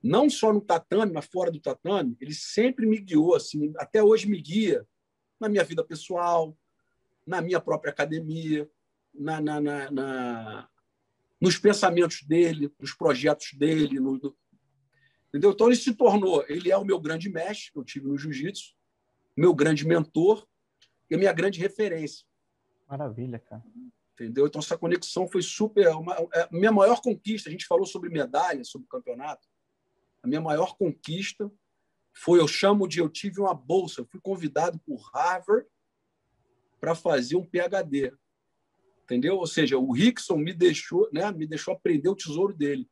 não só no tatame, mas fora do tatame, ele sempre me guiou, assim, até hoje me guia na minha vida pessoal, na minha própria academia, na, na, na, na nos pensamentos dele, nos projetos dele. No, no... Entendeu? Então, ele se tornou, ele é o meu grande mestre que eu tive no jiu-jitsu, meu grande mentor e a minha grande referência. Maravilha, cara. Entendeu? Então, essa conexão foi super. Uma, é, a minha maior conquista, a gente falou sobre medalha, sobre campeonato. A minha maior conquista foi, eu chamo de, eu tive uma bolsa, eu fui convidado por Harvard para fazer um PhD entendeu? Ou seja, o Rickson me deixou, né, me deixou aprender o tesouro dele.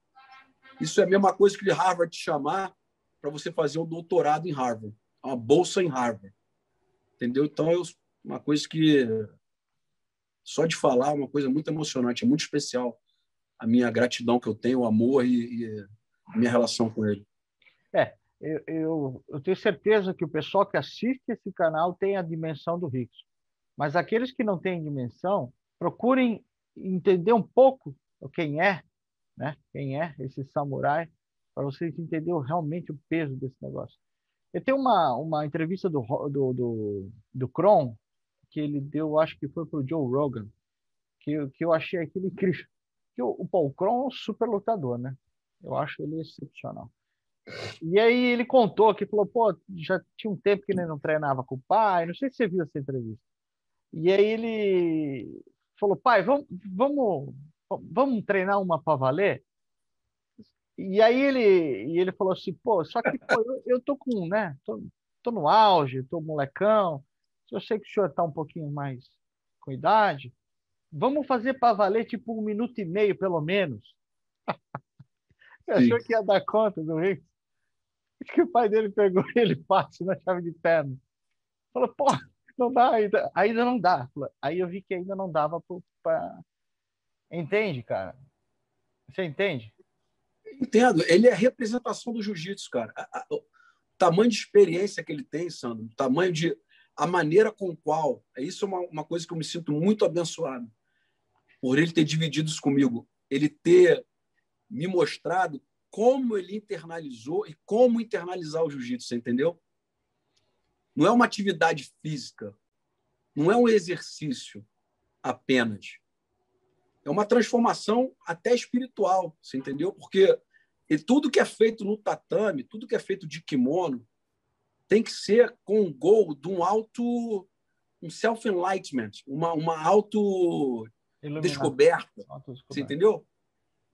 Isso é a mesma coisa que Harvard te chamar para você fazer um doutorado em Harvard, uma bolsa em Harvard, entendeu? Então é uma coisa que só de falar é uma coisa muito emocionante, é muito especial a minha gratidão que eu tenho, o amor e, e a minha relação com ele. É, eu, eu, eu, tenho certeza que o pessoal que assiste esse canal tem a dimensão do Rickson. Mas aqueles que não têm dimensão, procurem entender um pouco quem é, né? quem é esse samurai, para vocês entenderem realmente o peso desse negócio. Eu tenho uma, uma entrevista do, do, do, do Kron, que ele deu, acho que foi para o Joe Rogan, que, que eu achei aquilo incrível. Que o, Paul Kron é um super lutador, né? Eu acho ele excepcional. E aí ele contou que falou, pô, já tinha um tempo que ele não treinava com o pai, não sei se você viu essa entrevista. E aí ele falou, pai, vamos, vamos, vamos treinar uma para valer? E aí ele, e ele falou assim, pô, só que pô, eu, eu tô com, né, tô, tô no auge, tô molecão, eu sei que o senhor está um pouquinho mais com idade, vamos fazer para valer tipo um minuto e meio, pelo menos. achou que ia dar conta do Rick? que o pai dele pegou ele fácil na chave de perna. Falou, pô, não dá ainda. Ainda não dá. Aí eu vi que ainda não dava para. Entende, cara? Você entende? Entendo. Ele é a representação do jiu-jitsu, cara. O tamanho de experiência que ele tem, Sandro, o tamanho de. a maneira com qual. Isso é uma, uma coisa que eu me sinto muito abençoado por ele ter dividido isso comigo. Ele ter me mostrado como ele internalizou e como internalizar o jiu-jitsu, entendeu? Não é uma atividade física, não é um exercício apenas. É uma transformação até espiritual, você entendeu? Porque tudo que é feito no tatame, tudo que é feito de kimono, tem que ser com o gol de um auto um self-enlightenment, uma, uma auto-descoberta. Você entendeu?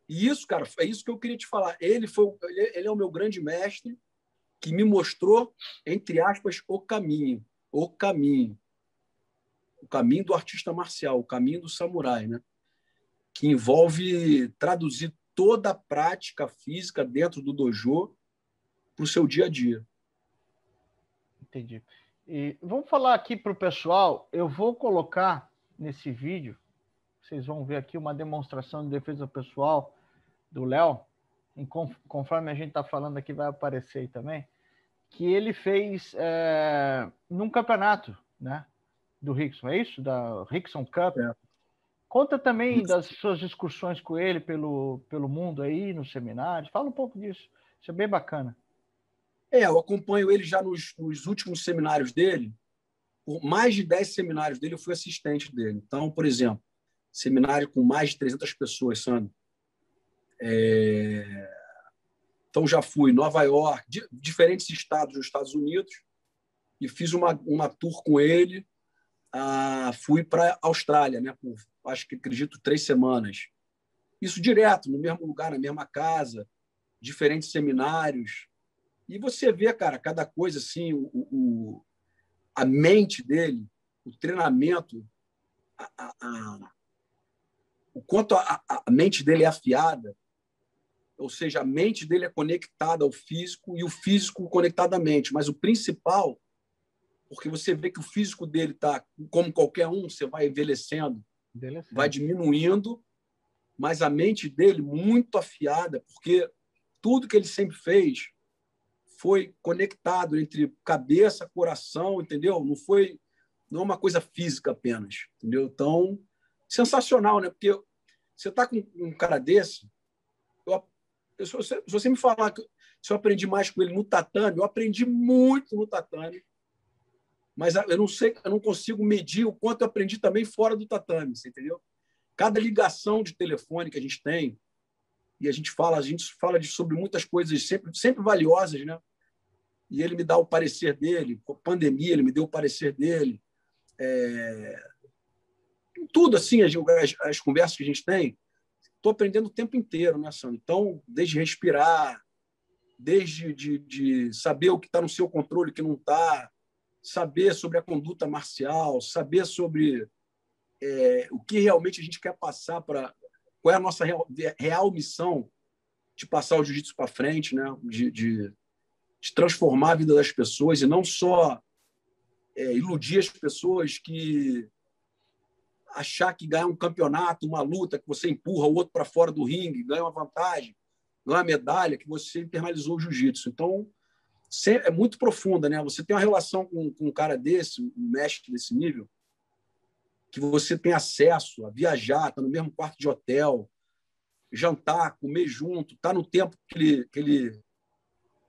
E isso, cara, é isso que eu queria te falar. Ele foi, ele é o meu grande mestre que me mostrou, entre aspas, o caminho, o caminho, o caminho do artista marcial, o caminho do samurai, né? Que envolve traduzir toda a prática física dentro do dojo para o seu dia a dia. Entendi. E vamos falar aqui para o pessoal. Eu vou colocar nesse vídeo, vocês vão ver aqui uma demonstração de defesa pessoal do Léo, conforme a gente está falando aqui, vai aparecer aí também, que ele fez é, num campeonato, né? Do Rickson, é isso? Da Rickson Cup. É. Conta também das suas excursões com ele pelo, pelo mundo aí, nos seminários. Fala um pouco disso. Isso é bem bacana. É, eu acompanho ele já nos, nos últimos seminários dele. Por mais de 10 seminários dele, eu fui assistente dele. Então, por exemplo, seminário com mais de 300 pessoas, Sandro. É... Então, já fui Nova York, diferentes estados dos Estados Unidos, e fiz uma, uma tour com ele. Ah, fui para a Austrália, né, por, acho que acredito, três semanas. Isso direto, no mesmo lugar, na mesma casa, diferentes seminários. E você vê, cara, cada coisa assim, o, o a mente dele, o treinamento, a, a, a, o quanto a mente dele é afiada, ou seja, a mente dele é conectada ao físico e o físico conectado à mente. Mas o principal, porque você vê que o físico dele está como qualquer um, você vai envelhecendo, envelhecendo, vai diminuindo, mas a mente dele muito afiada, porque tudo que ele sempre fez foi conectado entre cabeça, coração, entendeu? Não foi não é uma coisa física apenas, entendeu? Então, sensacional, né? Porque você está com um cara desse, se você, se você me falar que se eu aprendi mais com ele no tatame, eu aprendi muito no tatame, mas eu não sei, eu não consigo medir o quanto eu aprendi também fora do tatame, entendeu? Cada ligação de telefone que a gente tem e a gente fala, a gente fala de, sobre muitas coisas sempre, sempre valiosas, né? E ele me dá o parecer dele, pandemia ele me deu o parecer dele, é... tudo assim as, as, as conversas que a gente tem, estou aprendendo o tempo inteiro, né, Sandro? Então, desde respirar, desde de, de saber o que está no seu controle, o que não está, saber sobre a conduta marcial, saber sobre é, o que realmente a gente quer passar para. Qual é a nossa real, real missão de passar o jiu-jitsu para frente, né? De, de, de, transformar a vida das pessoas e não só é, iludir as pessoas que achar que ganhar um campeonato, uma luta, que você empurra o outro para fora do ringue, ganha uma vantagem, ganha uma medalha, que você internalizou o jiu-jitsu. Então, é muito profunda, né? Você tem uma relação com, com um cara desse, um mestre desse nível, que você tem acesso a viajar, tá no mesmo quarto de hotel, jantar, comer junto, tá no tempo que ele, que ele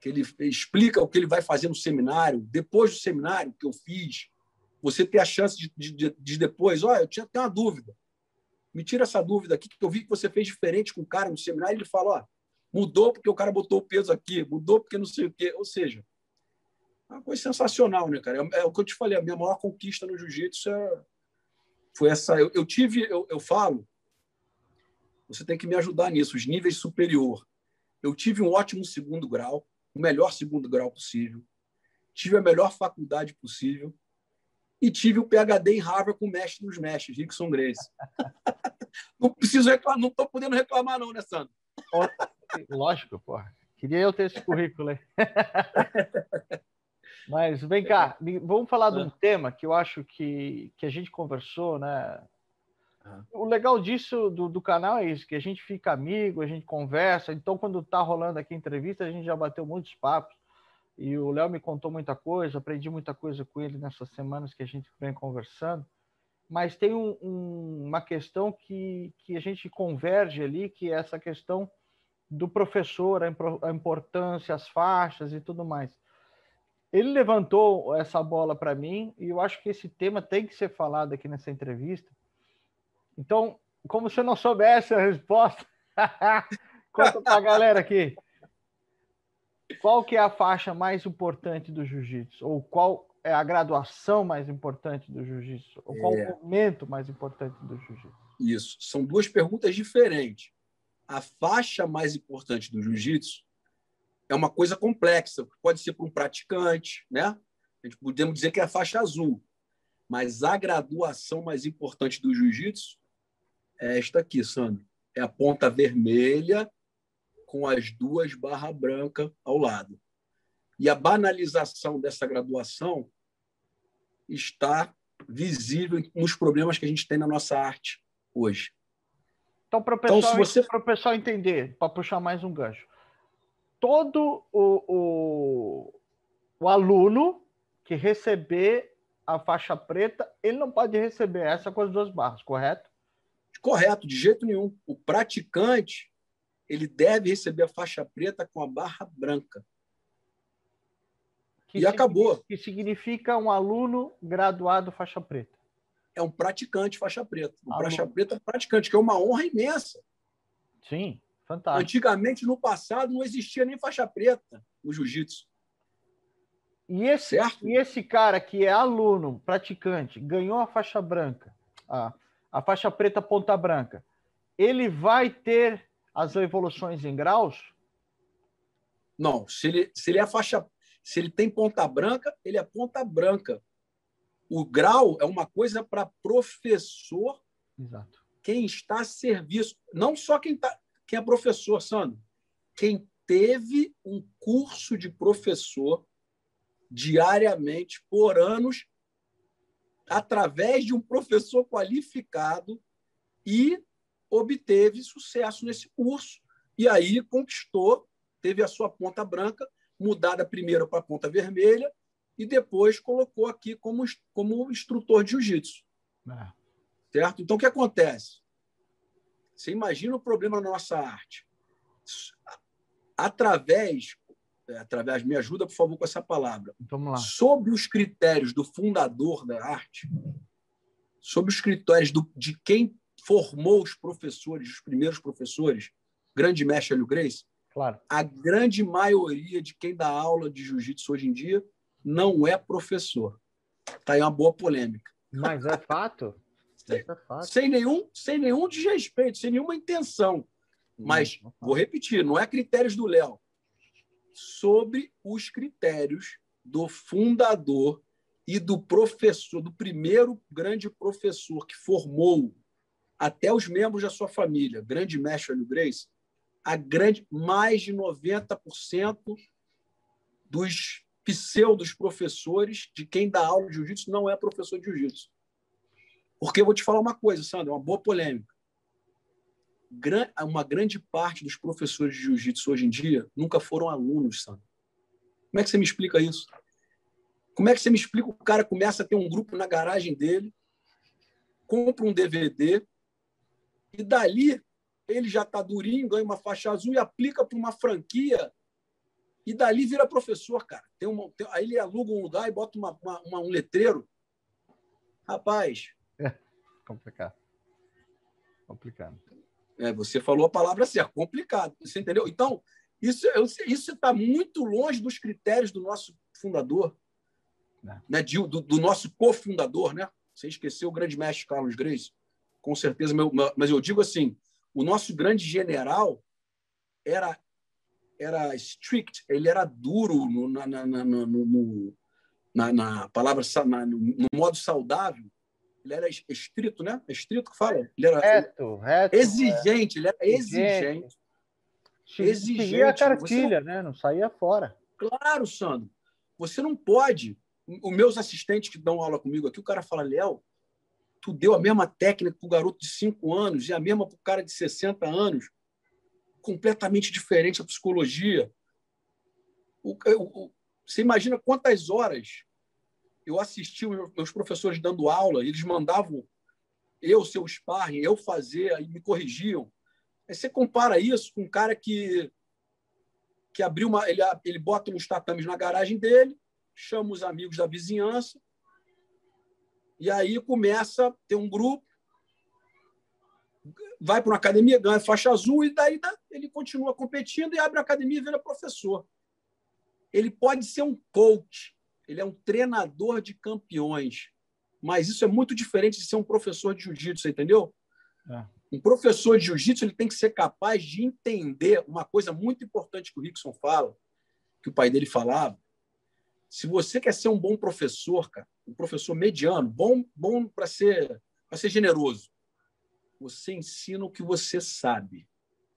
que ele explica o que ele vai fazer no seminário, depois do seminário que eu fiz, você ter a chance de, de, de depois, olha, eu tinha até uma dúvida. Me tira essa dúvida aqui, que eu vi que você fez diferente com o cara no seminário. Ele fala, ó, mudou porque o cara botou o peso aqui, mudou porque não sei o quê. Ou seja, é uma coisa sensacional, né, cara? É, é o que eu te falei, a minha maior conquista no jiu-jitsu é, foi essa. Eu, eu tive, eu, eu falo, você tem que me ajudar nisso, os níveis superior. Eu tive um ótimo segundo grau, o melhor segundo grau possível, tive a melhor faculdade possível, e tive o PhD em Harvard com o mestre dos mestres, Rickson Grace. não preciso reclamar, não estou podendo reclamar, não, né, Sandro? Lógico, porra. Queria eu ter esse currículo aí. Mas vem cá, vamos falar de um é. tema que eu acho que, que a gente conversou, né? O legal disso do, do canal é isso, que a gente fica amigo, a gente conversa. Então, quando tá rolando aqui entrevista, a gente já bateu muitos papos. E o Léo me contou muita coisa, aprendi muita coisa com ele nessas semanas que a gente vem conversando. Mas tem um, um, uma questão que, que a gente converge ali, que é essa questão do professor, a, importância, as faixas e tudo mais. Ele levantou essa bola para mim e eu acho que esse tema tem que ser falado aqui nessa entrevista. Então, como se eu não soubesse a resposta, conta para a galera aqui. Qual que é a faixa mais importante do jiu-jitsu? Ou qual é a graduação mais importante do jiu-jitsu? Ou qual é. o momento mais importante do jiu-jitsu? Isso. São duas perguntas diferentes. A faixa mais importante do jiu-jitsu é uma coisa complexa. Pode ser para um praticante, né? A gente podemos dizer que é a faixa azul. Mas a graduação mais importante do jiu-jitsu é esta aqui, Sandro. É a ponta vermelha com as duas barras brancas ao lado. E a banalização dessa graduação está visível nos problemas que a gente tem na nossa arte hoje. Então, para o pessoal, então, você... pessoal entender, para puxar mais um gancho, todo o, o, o aluno que receber a faixa preta, ele não pode receber essa com as duas barras, correto? Correto, de jeito nenhum. O praticante ele deve receber a faixa preta com a barra branca. Que e acabou. Que significa um aluno graduado faixa preta. É um praticante faixa preta. Um aluno. faixa preta é praticante, que é uma honra imensa. Sim, fantástico. Antigamente, no passado, não existia nem faixa preta no jiu-jitsu. E esse, certo? e esse cara que é aluno, praticante, ganhou a faixa branca, a, a faixa preta ponta branca, ele vai ter as evoluções em graus? Não, se ele, se ele é faixa, se ele tem ponta branca, ele é ponta branca. O grau é uma coisa para professor, Exato. quem está a serviço, não só quem, tá, quem é professor, Sandro, quem teve um curso de professor diariamente por anos através de um professor qualificado e obteve sucesso nesse curso e aí conquistou, teve a sua ponta branca mudada primeiro para a ponta vermelha e depois colocou aqui como, como instrutor de jiu-jitsu. É. Certo? Então, o que acontece? Você imagina o problema na nossa arte. Através, é, através, me ajuda, por favor, com essa palavra. Vamos lá. Sob os critérios do fundador da arte, sob os critérios do, de quem formou os professores, os primeiros professores, grande mestre Hélio Grace, claro. a grande maioria de quem dá aula de jiu-jitsu hoje em dia não é professor. Está aí uma boa polêmica. Mas é fato. sem, é fato. sem, nenhum, sem nenhum desrespeito, sem nenhuma intenção. Mas, não vou repetir, não é critérios do Léo. Sobre os critérios do fundador e do professor, do primeiro grande professor que formou até os membros da sua família, grande mestre Hélio Grace, a grande mais de 90% dos pseudos professores de quem dá aula de jiu-jitsu não é professor de jiu-jitsu. Porque eu vou te falar uma coisa, Sandra, uma boa polêmica. Uma grande parte dos professores de jiu-jitsu hoje em dia nunca foram alunos, Sandra. Como é que você me explica isso? Como é que você me explica o cara começa a ter um grupo na garagem dele, compra um DVD e dali ele já está durinho, ganha uma faixa azul e aplica para uma franquia e dali vira professor, cara. Tem uma, tem, aí ele aluga um lugar e bota uma, uma, uma um letreiro. Rapaz. É, complicado. Complicado. É, você falou a palavra certa, complicado. Você entendeu? Então, isso isso está muito longe dos critérios do nosso fundador, é. né, de, do, do, nosso cofundador, né? Você esqueceu o grande mestre Carlos Grace, com certeza. Meu, mas eu digo assim, o nosso grande general era era strict, ele era duro no, na, na, na, no, na, na palavra na, no, modo saudável. Ele era estrito, né? Estrito que fala. Ele era reto, reto, exigente, é. ele era exigente. Exigente. Seguia a cartilha, não... né? Não saía fora. Claro, Sandro. Você não pode. Os meus assistentes que dão aula comigo aqui, o cara fala, Léo, tu deu a mesma técnica para o garoto de 5 anos e a mesma para o cara de 60 anos completamente diferente a psicologia. O, o, você imagina quantas horas eu assisti meus professores dando aula, eles mandavam eu ser o sparring, eu fazer, aí me corrigiam. Aí você compara isso com um cara que que abriu uma, ele, ele bota uns tatames na garagem dele, chama os amigos da vizinhança, e aí começa a ter um grupo, vai para uma academia, ganha faixa azul e daí ele continua competindo e abre a academia e vira professor. Ele pode ser um coach, ele é um treinador de campeões, mas isso é muito diferente de ser um professor de jiu-jitsu, entendeu? É. Um professor de jiu-jitsu ele tem que ser capaz de entender uma coisa muito importante que o Rickson fala, que o pai dele falava. Se você quer ser um bom professor, cara, um professor mediano, bom, bom para ser, para ser generoso, você ensina o que você sabe,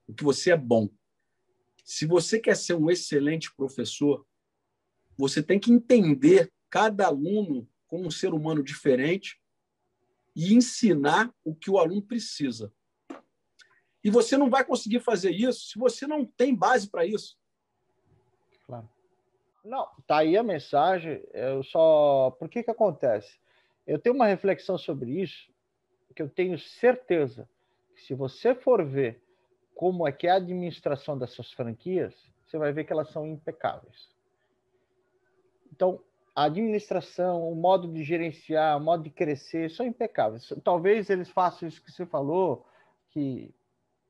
o que você é bom. Se você quer ser um excelente professor, você tem que entender cada aluno como um ser humano diferente e ensinar o que o aluno precisa. E você não vai conseguir fazer isso se você não tem base para isso. Claro. Não, tá aí a mensagem. Eu só. Por que que acontece? Eu tenho uma reflexão sobre isso que eu tenho certeza que se você for ver como é que é a administração dessas franquias, você vai ver que elas são impecáveis. Então, a administração, o modo de gerenciar, o modo de crescer, são impecáveis. Talvez eles façam isso que você falou, que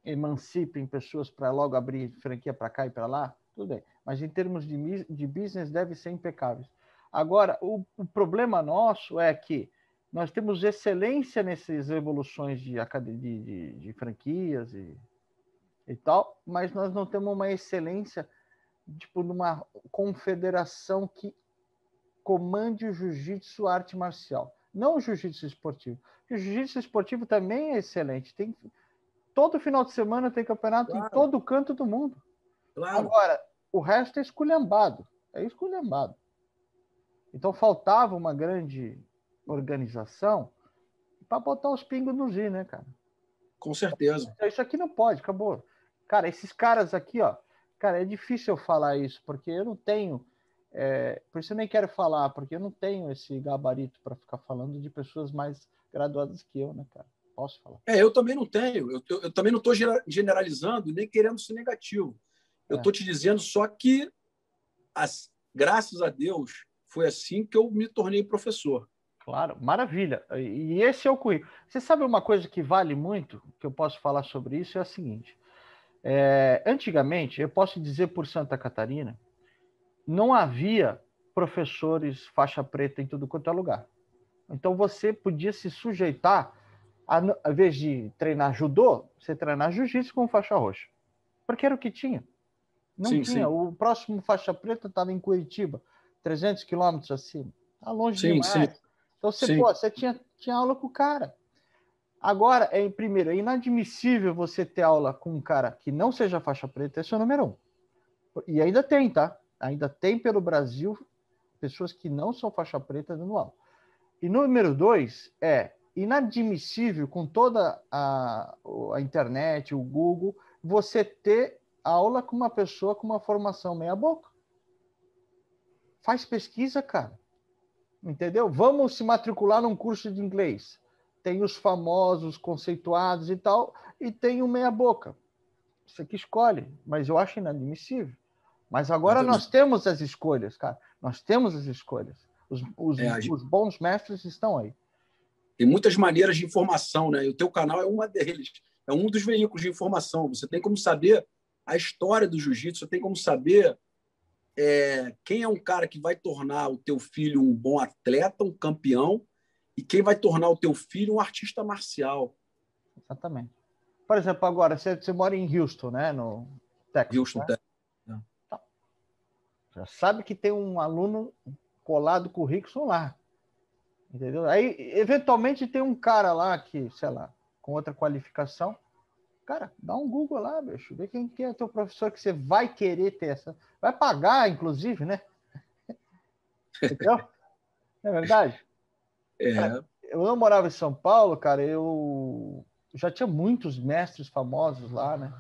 emancipem pessoas para logo abrir franquia para cá e para lá, tudo bem. Mas em termos de, de business, deve ser impecáveis. Agora, o, o problema nosso é que nós temos excelência nessas evoluções de, de, de, de franquias e, e tal, mas nós não temos uma excelência tipo numa confederação que comande o jiu-jitsu arte marcial, não o jiu-jitsu esportivo. O jiu-jitsu esportivo também é excelente. Tem todo final de semana tem campeonato claro. em todo canto do mundo. Claro. Agora, o resto é esculhambado, é esculhambado. Então faltava uma grande organização para botar os pingos no Z, né, cara? Com certeza. Isso aqui não pode, acabou. Cara, esses caras aqui, ó, cara, é difícil eu falar isso, porque eu não tenho. É, por isso eu nem quero falar, porque eu não tenho esse gabarito para ficar falando de pessoas mais graduadas que eu, né, cara? Posso falar? É, eu também não tenho. Eu, eu, eu também não estou generalizando nem querendo ser negativo. Eu estou é. te dizendo só que, as, graças a Deus, foi assim que eu me tornei professor. Claro, maravilha. E esse é o currículo. Você sabe uma coisa que vale muito, que eu posso falar sobre isso, é a seguinte. É, antigamente, eu posso dizer por Santa Catarina, não havia professores faixa preta em tudo quanto é lugar. Então você podia se sujeitar, a, ao invés de treinar judô, você treinar jiu-jitsu com faixa roxa. Porque era o que tinha. Não sim, tinha. Sim. O próximo faixa preta estava em Curitiba, 300 quilômetros acima. Tá longe sim, demais. Sim. Então você, pô, você tinha, tinha aula com o cara. Agora, é, primeiro, é inadmissível você ter aula com um cara que não seja faixa preta, esse é o número um. E ainda tem, tá? Ainda tem pelo Brasil pessoas que não são faixa preta dando aula. E número dois é inadmissível com toda a, a internet, o Google, você ter aula com uma pessoa com uma formação meia boca. Faz pesquisa, cara. Entendeu? Vamos se matricular num curso de inglês. Tem os famosos, conceituados e tal, e tem o meia boca. Você que escolhe, mas eu acho inadmissível. Mas agora nós temos as escolhas, cara. Nós temos as escolhas. Os, os, é, os bons mestres estão aí. Tem muitas maneiras de informação, né? E o teu canal é uma deles. É um dos veículos de informação. Você tem como saber a história do jiu-jitsu, você tem como saber é, quem é um cara que vai tornar o teu filho um bom atleta, um campeão, e quem vai tornar o teu filho um artista marcial. Exatamente. Por exemplo, agora, você, você mora em Houston, né? No Texas. Houston, né? Texas. Já sabe que tem um aluno colado com o Rickson lá. Entendeu? Aí, eventualmente, tem um cara lá que, sei lá, com outra qualificação. Cara, dá um Google lá, bicho. Vê quem que é teu professor que você vai querer ter essa. Vai pagar, inclusive, né? Entendeu? Não é verdade? É. Cara, eu não morava em São Paulo, cara. Eu já tinha muitos mestres famosos lá, né?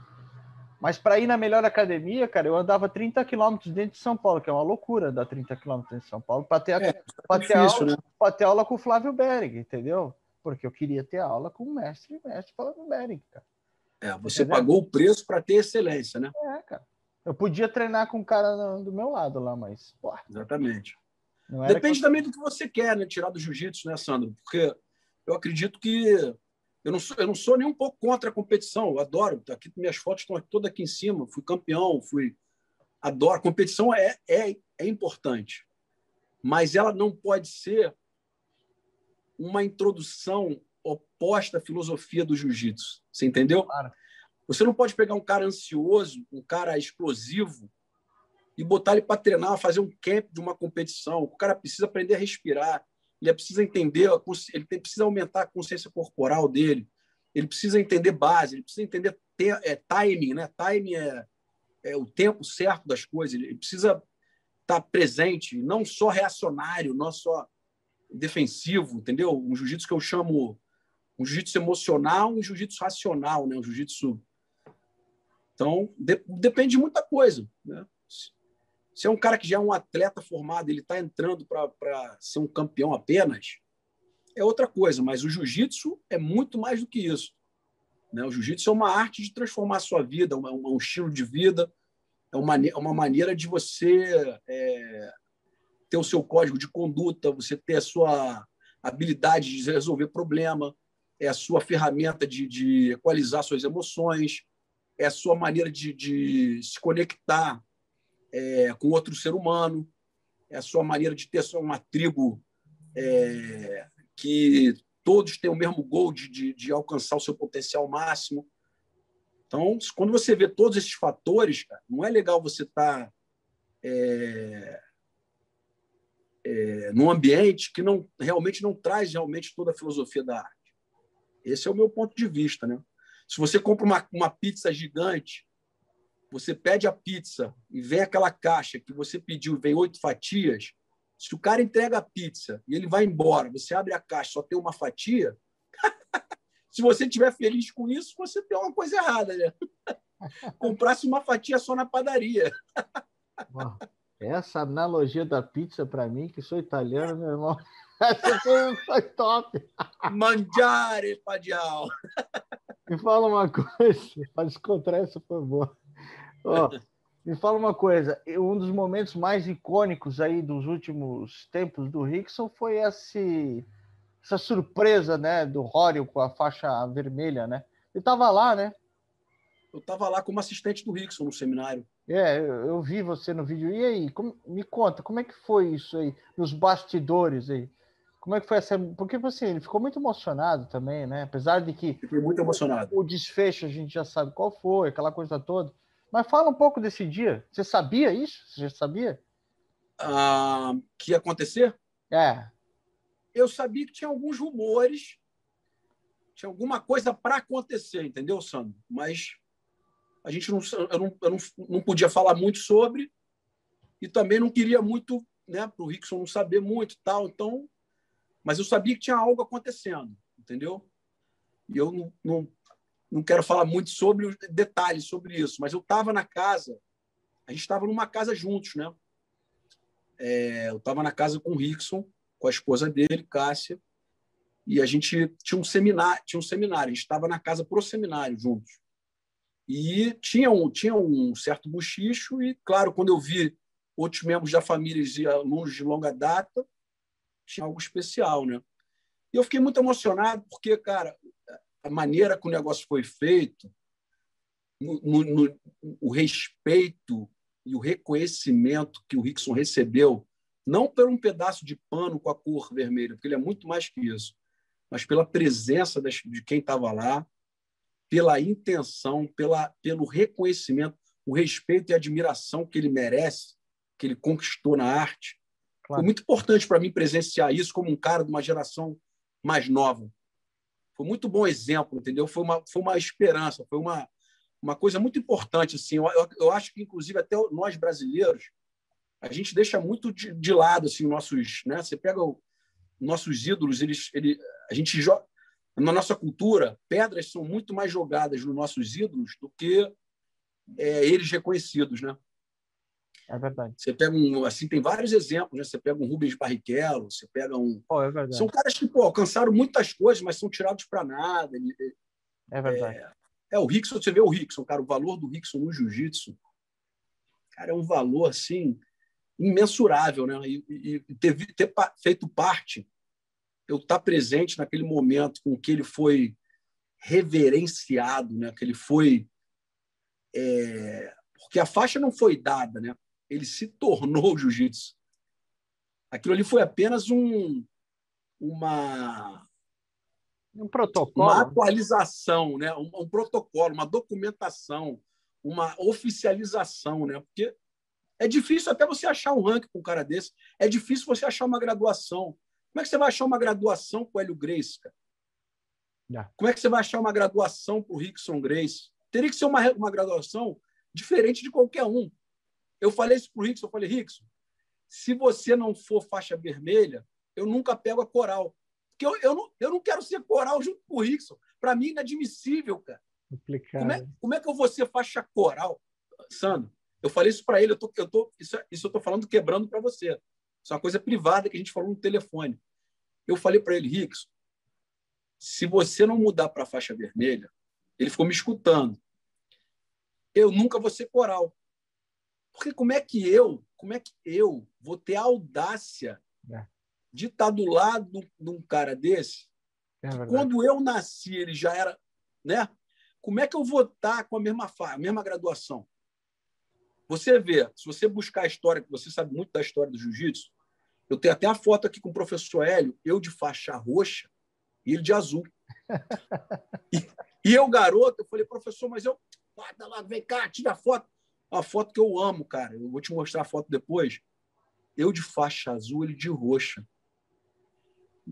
Mas para ir na melhor academia, cara, eu andava 30 quilômetros dentro de São Paulo, que é uma loucura dar 30 quilômetros dentro de São Paulo, para ter, é, pra ter, aula, né? ter aula com o Flávio Bering, entendeu? Porque eu queria ter aula com o mestre, mestre Flávio Bering, cara. É, você entendeu? pagou o preço para ter excelência, né? É, cara. Eu podia treinar com um cara do meu lado lá, mas. Exatamente. Depende que... também do que você quer, né? Tirar do jiu-jitsu, né, Sandro? Porque eu acredito que eu não sou, eu não sou nem um pouco contra a competição, eu adoro. Tá aqui, minhas fotos estão todas aqui em cima. Fui campeão, fui. Adoro. A competição é, é, é importante, mas ela não pode ser uma introdução oposta à filosofia do jiu-jitsu. Você entendeu? Claro. Você não pode pegar um cara ansioso, um cara explosivo, e botar ele para treinar, fazer um camp de uma competição. O cara precisa aprender a respirar, ele precisa entender, ele precisa aumentar a consciência corporal dele, ele precisa entender base, ele precisa entender é, timing, né? Timing é, é o tempo certo das coisas, ele precisa estar presente, não só reacionário, não só defensivo, entendeu? Um jiu-jitsu que eu chamo um jiu-jitsu emocional, um jiu-jitsu racional, né? Um jiu-jitsu então de, depende de muita coisa, né? Se é um cara que já é um atleta formado, ele está entrando para ser um campeão apenas, é outra coisa. Mas o jiu-jitsu é muito mais do que isso. Né? O jiu-jitsu é uma arte de transformar a sua vida, um, um estilo de vida, é uma, uma maneira de você é, ter o seu código de conduta, você ter a sua habilidade de resolver problema, é a sua ferramenta de, de equalizar suas emoções, é a sua maneira de, de se conectar é, com outro ser humano, é a sua maneira de ter uma tribo é, que todos têm o mesmo gol de, de, de, alcançar o seu potencial máximo. Então, quando você vê todos esses fatores, cara, não é legal você estar tá, é, é, num ambiente que não realmente não traz realmente toda a filosofia da arte. Esse é o meu ponto de vista, né? Se você compra uma, uma pizza gigante você pede a pizza e vem aquela caixa que você pediu, vem oito fatias. Se o cara entrega a pizza e ele vai embora, você abre a caixa, só tem uma fatia. se você estiver feliz com isso, você tem uma coisa errada, né? Comprasse uma fatia só na padaria. Essa analogia da pizza, para mim, que sou italiano, meu irmão, essa foi, foi top. Mangiare, padial. Me fala uma coisa, para descontrair essa foi boa. Oh, me fala uma coisa, um dos momentos mais icônicos aí dos últimos tempos do Rickson foi esse, essa surpresa, né, do Rory com a faixa vermelha, né? Ele estava lá, né? Eu estava lá como assistente do Rickson no seminário. É, eu, eu vi você no vídeo. E aí, como, me conta, como é que foi isso aí, nos bastidores aí? Como é que foi essa. Porque assim, ele ficou muito emocionado também, né? Apesar de que. Fiquei muito emocionado. O desfecho a gente já sabe qual foi, aquela coisa toda. Mas fala um pouco desse dia. Você sabia isso? Você já sabia? Ah, que ia acontecer? É. Eu sabia que tinha alguns rumores, tinha alguma coisa para acontecer, entendeu, Sandro? Mas a gente não, eu não, eu não, não podia falar muito sobre e também não queria muito, né, para o Rickson não saber muito tal. Então, mas eu sabia que tinha algo acontecendo, entendeu? E eu não, não, não quero falar muito sobre detalhes sobre isso, mas eu estava na casa, a gente estava numa casa juntos, né? É, eu estava na casa com o Rickson, com a esposa dele, Cássia, e a gente tinha um seminário, tinha um seminário, a gente estava na casa pro seminário juntos. E tinha um, tinha um certo bochicho, e, claro, quando eu vi outros membros da família e alunos de longa data, tinha algo especial, né? E eu fiquei muito emocionado, porque, cara, a maneira que o negócio foi feito, no, no, o respeito e o reconhecimento que o Rickson recebeu, não por um pedaço de pano com a cor vermelha, porque ele é muito mais que isso, mas pela presença das, de quem estava lá, pela intenção, pela, pelo reconhecimento, o respeito e admiração que ele merece, que ele conquistou na arte. Claro. Foi muito importante para mim presenciar isso como um cara de uma geração mais nova. Foi muito bom exemplo, entendeu? Foi uma, foi uma esperança, foi uma, uma coisa muito importante. Assim. Eu, eu, eu acho que, inclusive, até nós brasileiros, a gente deixa muito de, de lado assim, nossos. Né? Você pega o, nossos ídolos, eles, ele, a gente joga. Na nossa cultura, pedras são muito mais jogadas nos nossos ídolos do que é, eles reconhecidos, né? É verdade. Você pega um, assim, tem vários exemplos, né? Você pega um Rubens Barrichello, você pega um. Oh, é verdade. São caras que pô, alcançaram muitas coisas, mas são tirados para nada. É verdade. É, é, o Rickson, você vê o Rickson, cara, o valor do Rickson no jiu-jitsu, cara, é um valor assim imensurável, né? E, e ter, ter feito parte, eu estar tá presente naquele momento com que ele foi reverenciado, né? Que ele foi é, porque a faixa não foi dada, né? Ele se tornou jiu-jitsu. Aquilo ali foi apenas um, uma um protocolo, uma atualização, né? Um, um, protocolo, uma documentação, uma oficialização, né? Porque é difícil até você achar um ranking com um cara desse, é difícil você achar uma graduação. Como é que você vai achar uma graduação com o Hélio Grace, cara? Yeah. Como é que você vai achar uma graduação para o Rickson Grace? Teria que ser uma, uma graduação diferente de qualquer um. Eu falei isso para o Rickson, eu falei, Rickson, se você não for faixa vermelha, eu nunca pego a coral. Porque eu, eu, não, eu não quero ser coral junto com o Rickson. Para mim, é inadmissível, cara. Como é, como é que eu vou ser faixa coral? Sandro, eu falei isso para ele, eu tô, eu tô, isso, isso eu estou falando quebrando para você. Isso é uma coisa privada que a gente falou no telefone. Eu falei para ele, Rickson, se você não mudar para a faixa vermelha, ele ficou me escutando. Eu nunca vou ser coral. Porque como é que eu, como é que eu vou ter a audácia é. de estar do lado de um cara desse? É quando eu nasci, ele já era, né? Como é que eu vou estar com a mesma a mesma graduação? Você vê, se você buscar a história, que você sabe muito da história do jiu-jitsu, eu tenho até a foto aqui com o professor Hélio, eu de faixa roxa e ele de azul. e, e eu, garoto, eu falei, professor, mas eu. Lá, vem cá, tira a foto. Uma foto que eu amo, cara. Eu vou te mostrar a foto depois. Eu de faixa azul, ele de roxa.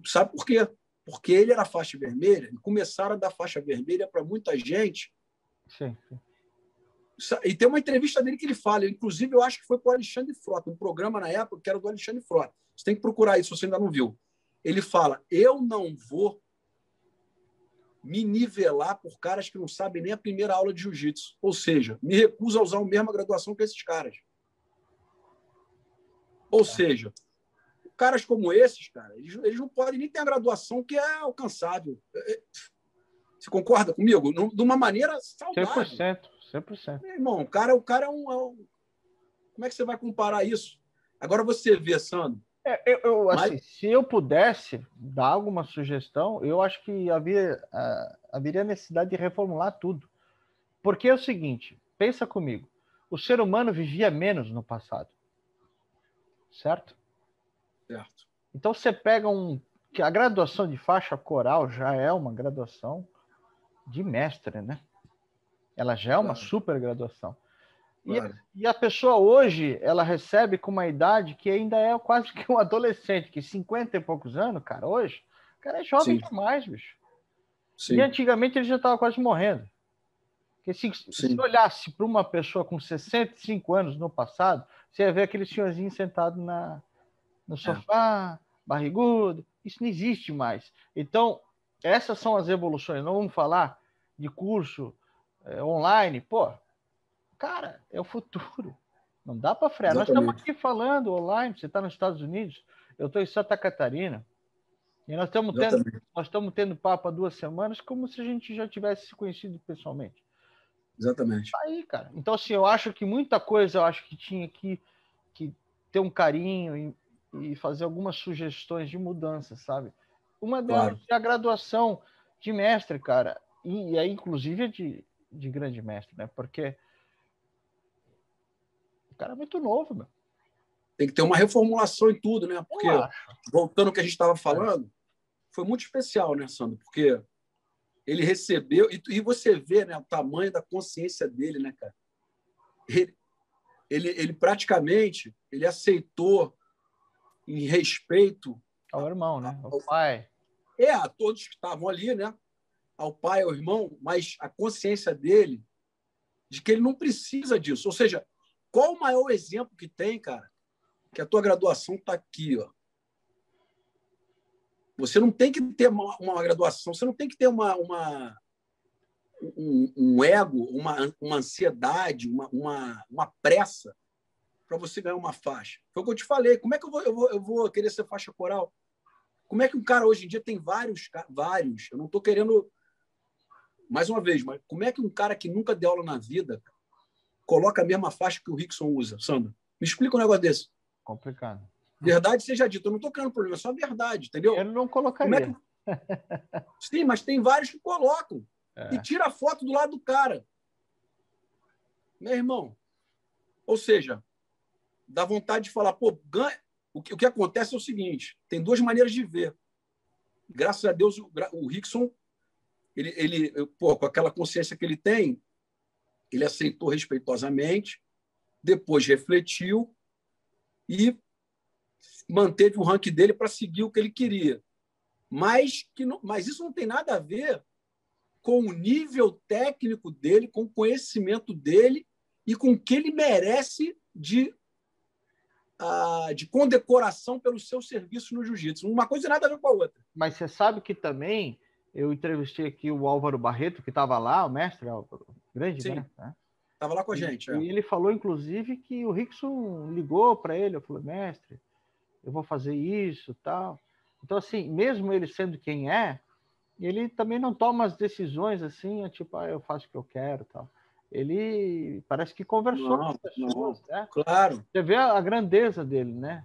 Sabe por quê? Porque ele era faixa vermelha e começaram a dar faixa vermelha para muita gente. Sim, sim. E tem uma entrevista dele que ele fala, inclusive eu acho que foi com o Alexandre Frota, um programa na época que era do Alexandre Frota. Você tem que procurar isso se você ainda não viu. Ele fala: Eu não vou me nivelar por caras que não sabem nem a primeira aula de jiu-jitsu. Ou seja, me recuso a usar a mesma graduação que esses caras. Ou é. seja, caras como esses, cara, eles, eles, não podem nem ter a graduação que é alcançável. É, é, você concorda comigo? De uma maneira saudável. 100%. 100%. Meu irmão, o cara, o cara é um, é um... Como é que você vai comparar isso? Agora você vê, Sandro, é, eu, eu assim, Mas... se eu pudesse dar alguma sugestão, eu acho que havia, uh, haveria necessidade de reformular tudo. Porque é o seguinte, pensa comigo, o ser humano vivia menos no passado, certo? Certo. Então você pega um, que a graduação de faixa coral já é uma graduação de mestre, né? Ela já é uma super graduação. Claro. E, e, a pessoa hoje, ela recebe com uma idade que ainda é quase que um adolescente, que 50 e poucos anos, cara, hoje, o cara é jovem Sim. demais, bicho. Sim. E antigamente ele já estava quase morrendo. Porque se, se olhasse para uma pessoa com 65 anos no passado, você ia ver aquele senhorzinho sentado na, no é. sofá, é. barrigudo. Isso não existe mais. Então, essas são as evoluções. Não vamos falar de curso é, online. Pô, cara, é o futuro. Não dá para frear. Exatamente. Nós estamos aqui falando online. Você está nos Estados Unidos, eu estou em Santa Catarina. E nós estamos tendo, nós estamos tendo papo há duas semanas como se a gente já tivesse se conhecido pessoalmente. Exatamente. Tá aí, cara. Então, assim, eu acho que muita coisa eu acho que tinha que, que ter um carinho e, e fazer algumas sugestões de mudança, sabe? Uma delas claro. é a graduação de mestre, cara. E, e aí, inclusive, de, de grande mestre, né? Porque cara é muito novo, meu. Tem que ter uma reformulação em tudo, né? Porque, voltando ao que a gente estava falando, foi muito especial, né, Sandro? Porque ele recebeu, e, e você vê né, o tamanho da consciência dele, né, cara? Ele, ele, ele praticamente ele aceitou em respeito ao irmão, né? Ao pai. É, a todos que estavam ali, né? Ao pai, ao irmão, mas a consciência dele de que ele não precisa disso. Ou seja, qual o maior exemplo que tem, cara? Que a tua graduação está aqui, ó. Você não tem que ter uma, uma graduação, você não tem que ter uma, uma um, um, ego, uma, uma ansiedade, uma, uma, uma pressa para você ganhar uma faixa. Foi o que eu te falei. Como é que eu vou, eu vou, eu vou querer ser faixa coral? Como é que um cara hoje em dia tem vários, vários? Eu não estou querendo, mais uma vez, mas como é que um cara que nunca deu aula na vida coloca a mesma faixa que o Rickson usa, Sandro? Me explica um negócio desse. Complicado. Verdade seja dito, eu não estou criando problema, é só verdade, entendeu? Eu não colocaria. É que... Sim, mas tem vários que colocam. É. E tira a foto do lado do cara. Meu irmão. Ou seja, dá vontade de falar, pô, ganha. O que, o que acontece é o seguinte: tem duas maneiras de ver. Graças a Deus, o, o Rickson, ele, ele, pô, com aquela consciência que ele tem, ele aceitou respeitosamente, depois refletiu e manteve o ranking dele para seguir o que ele queria. Mas, que não, mas isso não tem nada a ver com o nível técnico dele, com o conhecimento dele e com o que ele merece de, uh, de condecoração pelo seu serviço no jiu-jitsu. Uma coisa nada a ver com a outra. Mas você sabe que também eu entrevistei aqui o Álvaro Barreto, que estava lá, o mestre Álvaro, grande, Sim. né? Estava lá com a gente. E, é. e ele falou, inclusive, que o Rickson ligou para ele, eu falei, mestre, eu vou fazer isso, tal. Então, assim, mesmo ele sendo quem é, ele também não toma as decisões assim, tipo, ah, eu faço o que eu quero, tal. Ele parece que conversou não, com as pessoas, não, né? Claro. Você vê a grandeza dele, né?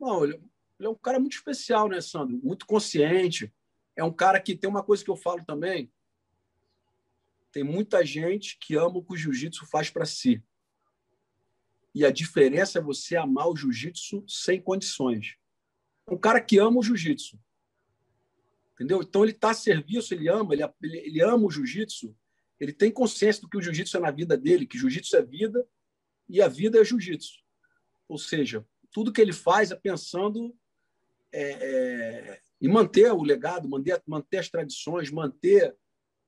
Não, ele, ele é um cara muito especial, né, Sandro? Muito consciente. É um cara que tem uma coisa que eu falo também. Tem muita gente que ama o que o jiu-jitsu faz para si. E a diferença é você amar o jiu-jitsu sem condições. Um cara que ama o jiu-jitsu. Entendeu? Então ele está a serviço, ele ama, ele, ele ama o jiu-jitsu, ele tem consciência do que o jiu-jitsu é na vida dele, que jiu-jitsu é vida e a vida é jiu-jitsu. Ou seja, tudo que ele faz é pensando é, é, em manter o legado, manter, manter as tradições, manter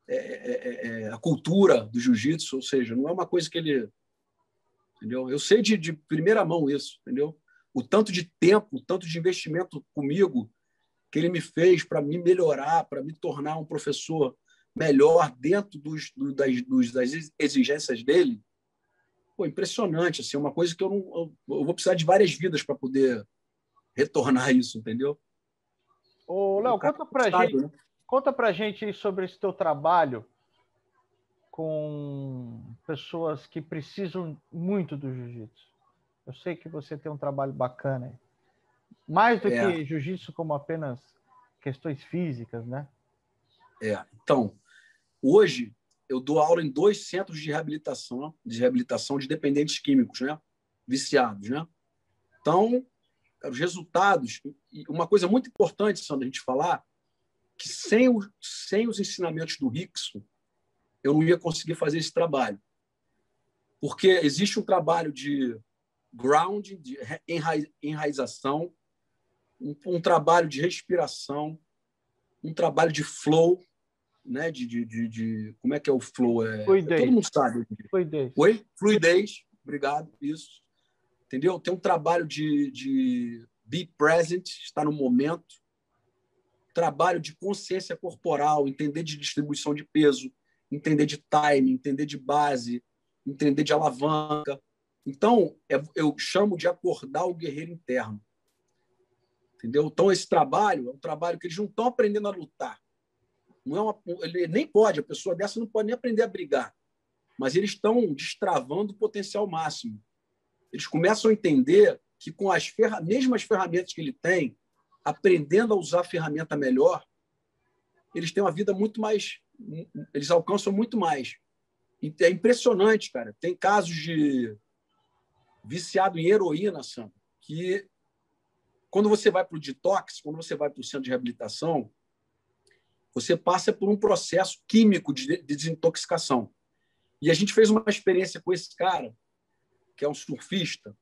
é, é, é a cultura do jiu-jitsu. Ou seja, não é uma coisa que ele entendeu? Eu sei de, de primeira mão isso, entendeu? O tanto de tempo, o tanto de investimento comigo que ele me fez para me melhorar, para me tornar um professor melhor dentro dos, do, das, dos, das exigências dele, pô, impressionante, assim, uma coisa que eu não eu, eu vou precisar de várias vidas para poder retornar isso, entendeu? Ô, Léo, conta para gente, né? conta pra gente sobre esse teu trabalho com pessoas que precisam muito do jiu-jitsu. Eu sei que você tem um trabalho bacana aí. Mais do é. que jiu-jitsu como apenas questões físicas, né? É. Então, hoje eu dou aula em dois centros de reabilitação, de reabilitação de dependentes químicos, né? Viciados, né? Então, os resultados, uma coisa muito importante, Sandra, a gente falar, que sem, o, sem os ensinamentos do Rickson, eu não ia conseguir fazer esse trabalho. Porque existe um trabalho de ground, de enraização, um, um trabalho de respiração, um trabalho de flow, né? De, de, de, de, como é que é o flow? É, Fluidez. Todo mundo sabe. Fluidez. Oi? Fluidez. Obrigado. Isso. Entendeu? Tem um trabalho de, de be present, estar no momento. Trabalho de consciência corporal, entender de distribuição de peso, entender de time, entender de base, entender de alavanca. Então, é, eu chamo de acordar o guerreiro interno. Entendeu? Então, esse trabalho é um trabalho que eles não estão aprendendo a lutar. Não é uma, ele nem pode, a pessoa dessa não pode nem aprender a brigar. Mas eles estão destravando o potencial máximo. Eles começam a entender que, com as ferra mesmas ferramentas que ele tem, aprendendo a usar a ferramenta melhor, eles têm uma vida muito mais. Eles alcançam muito mais. É impressionante, cara. Tem casos de viciado em heroína, Sam, que quando você vai para o detox, quando você vai para o centro de reabilitação, você passa por um processo químico de desintoxicação. E a gente fez uma experiência com esse cara, que é um surfista,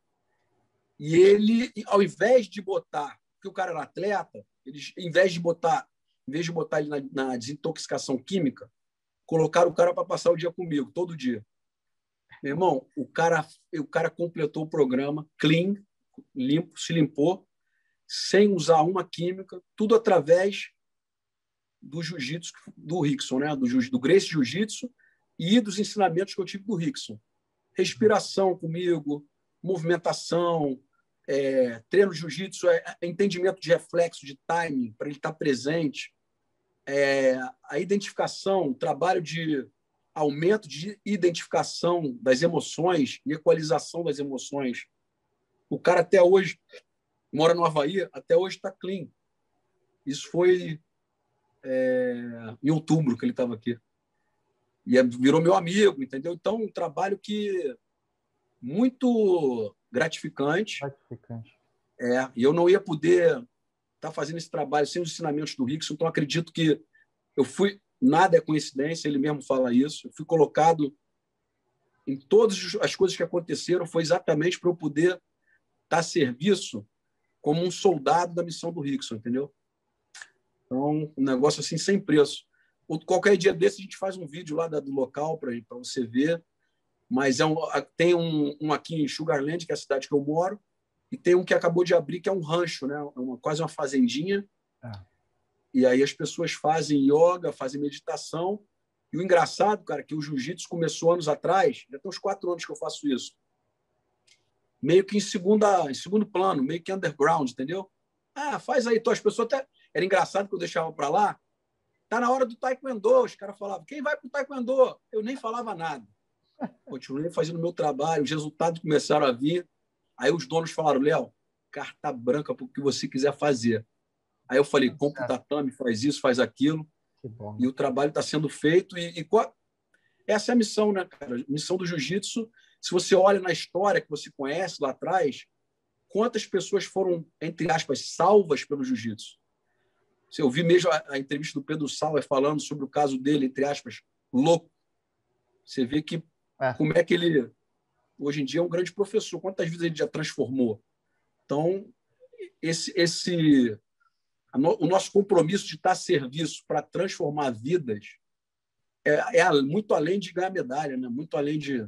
e ele, ao invés de botar, porque o cara era atleta, eles, em vez de botar, em vez de botar ele na, na desintoxicação química, colocaram o cara para passar o dia comigo, todo dia. Meu irmão, o cara, o cara completou o programa clean, limpo, se limpou, sem usar uma química, tudo através do jiu-jitsu do Rickson, né? do, do Grace Jiu-Jitsu e dos ensinamentos que eu tive do Rickson. Respiração comigo, movimentação, é, treino de jiu-jitsu, é, é, entendimento de reflexo, de timing, para ele estar presente, é, a identificação, trabalho de aumento de identificação das emoções e equalização das emoções. O cara até hoje mora no Havaí, até hoje está clean. Isso foi é, em outubro que ele estava aqui. E é, virou meu amigo, entendeu? Então, um trabalho que muito gratificante. Gratificante. É, e eu não ia poder estar tá fazendo esse trabalho sem os ensinamentos do Rickson, então acredito que eu fui. Nada é coincidência, ele mesmo fala isso. Eu fui colocado em todas as coisas que aconteceram, foi exatamente para eu poder estar tá a serviço como um soldado da missão do Rickson, entendeu? Então, um negócio assim sem preço. Qualquer dia desse a gente faz um vídeo lá do local para você ver. Mas é um, tem um, um, aqui em Sugarland, que é a cidade que eu moro, e tem um que acabou de abrir, que é um rancho, né? É uma, quase uma fazendinha. É. E aí as pessoas fazem yoga, fazem meditação. E o engraçado, cara, que o jiu-jitsu começou anos atrás, já tem uns quatro anos que eu faço isso. Meio que em, segunda, em segundo plano, meio que underground, entendeu? Ah, faz aí. Então, as pessoas até era engraçado que eu deixava para lá. Tá na hora do taekwondo. Os caras falavam, quem vai para o taekwondo? Eu nem falava nada. Continuei fazendo o meu trabalho, os resultados começaram a vir. Aí os donos falaram, Léo, carta branca para o que você quiser fazer. Aí eu falei, compra o tatame, faz isso, faz aquilo. E o trabalho está sendo feito. E, e qual... essa é a missão, né, cara? Missão do jiu-jitsu. Se você olha na história que você conhece lá atrás, quantas pessoas foram, entre aspas, salvas pelo jiu-jitsu? Eu vi mesmo a, a entrevista do Pedro Sauer falando sobre o caso dele, entre aspas, louco. Você vê que é. como é que ele hoje em dia é um grande professor. Quantas vezes ele já transformou? Então, esse, esse o nosso compromisso de estar a serviço para transformar vidas é, é, muito além de ganhar medalha, né? muito além de,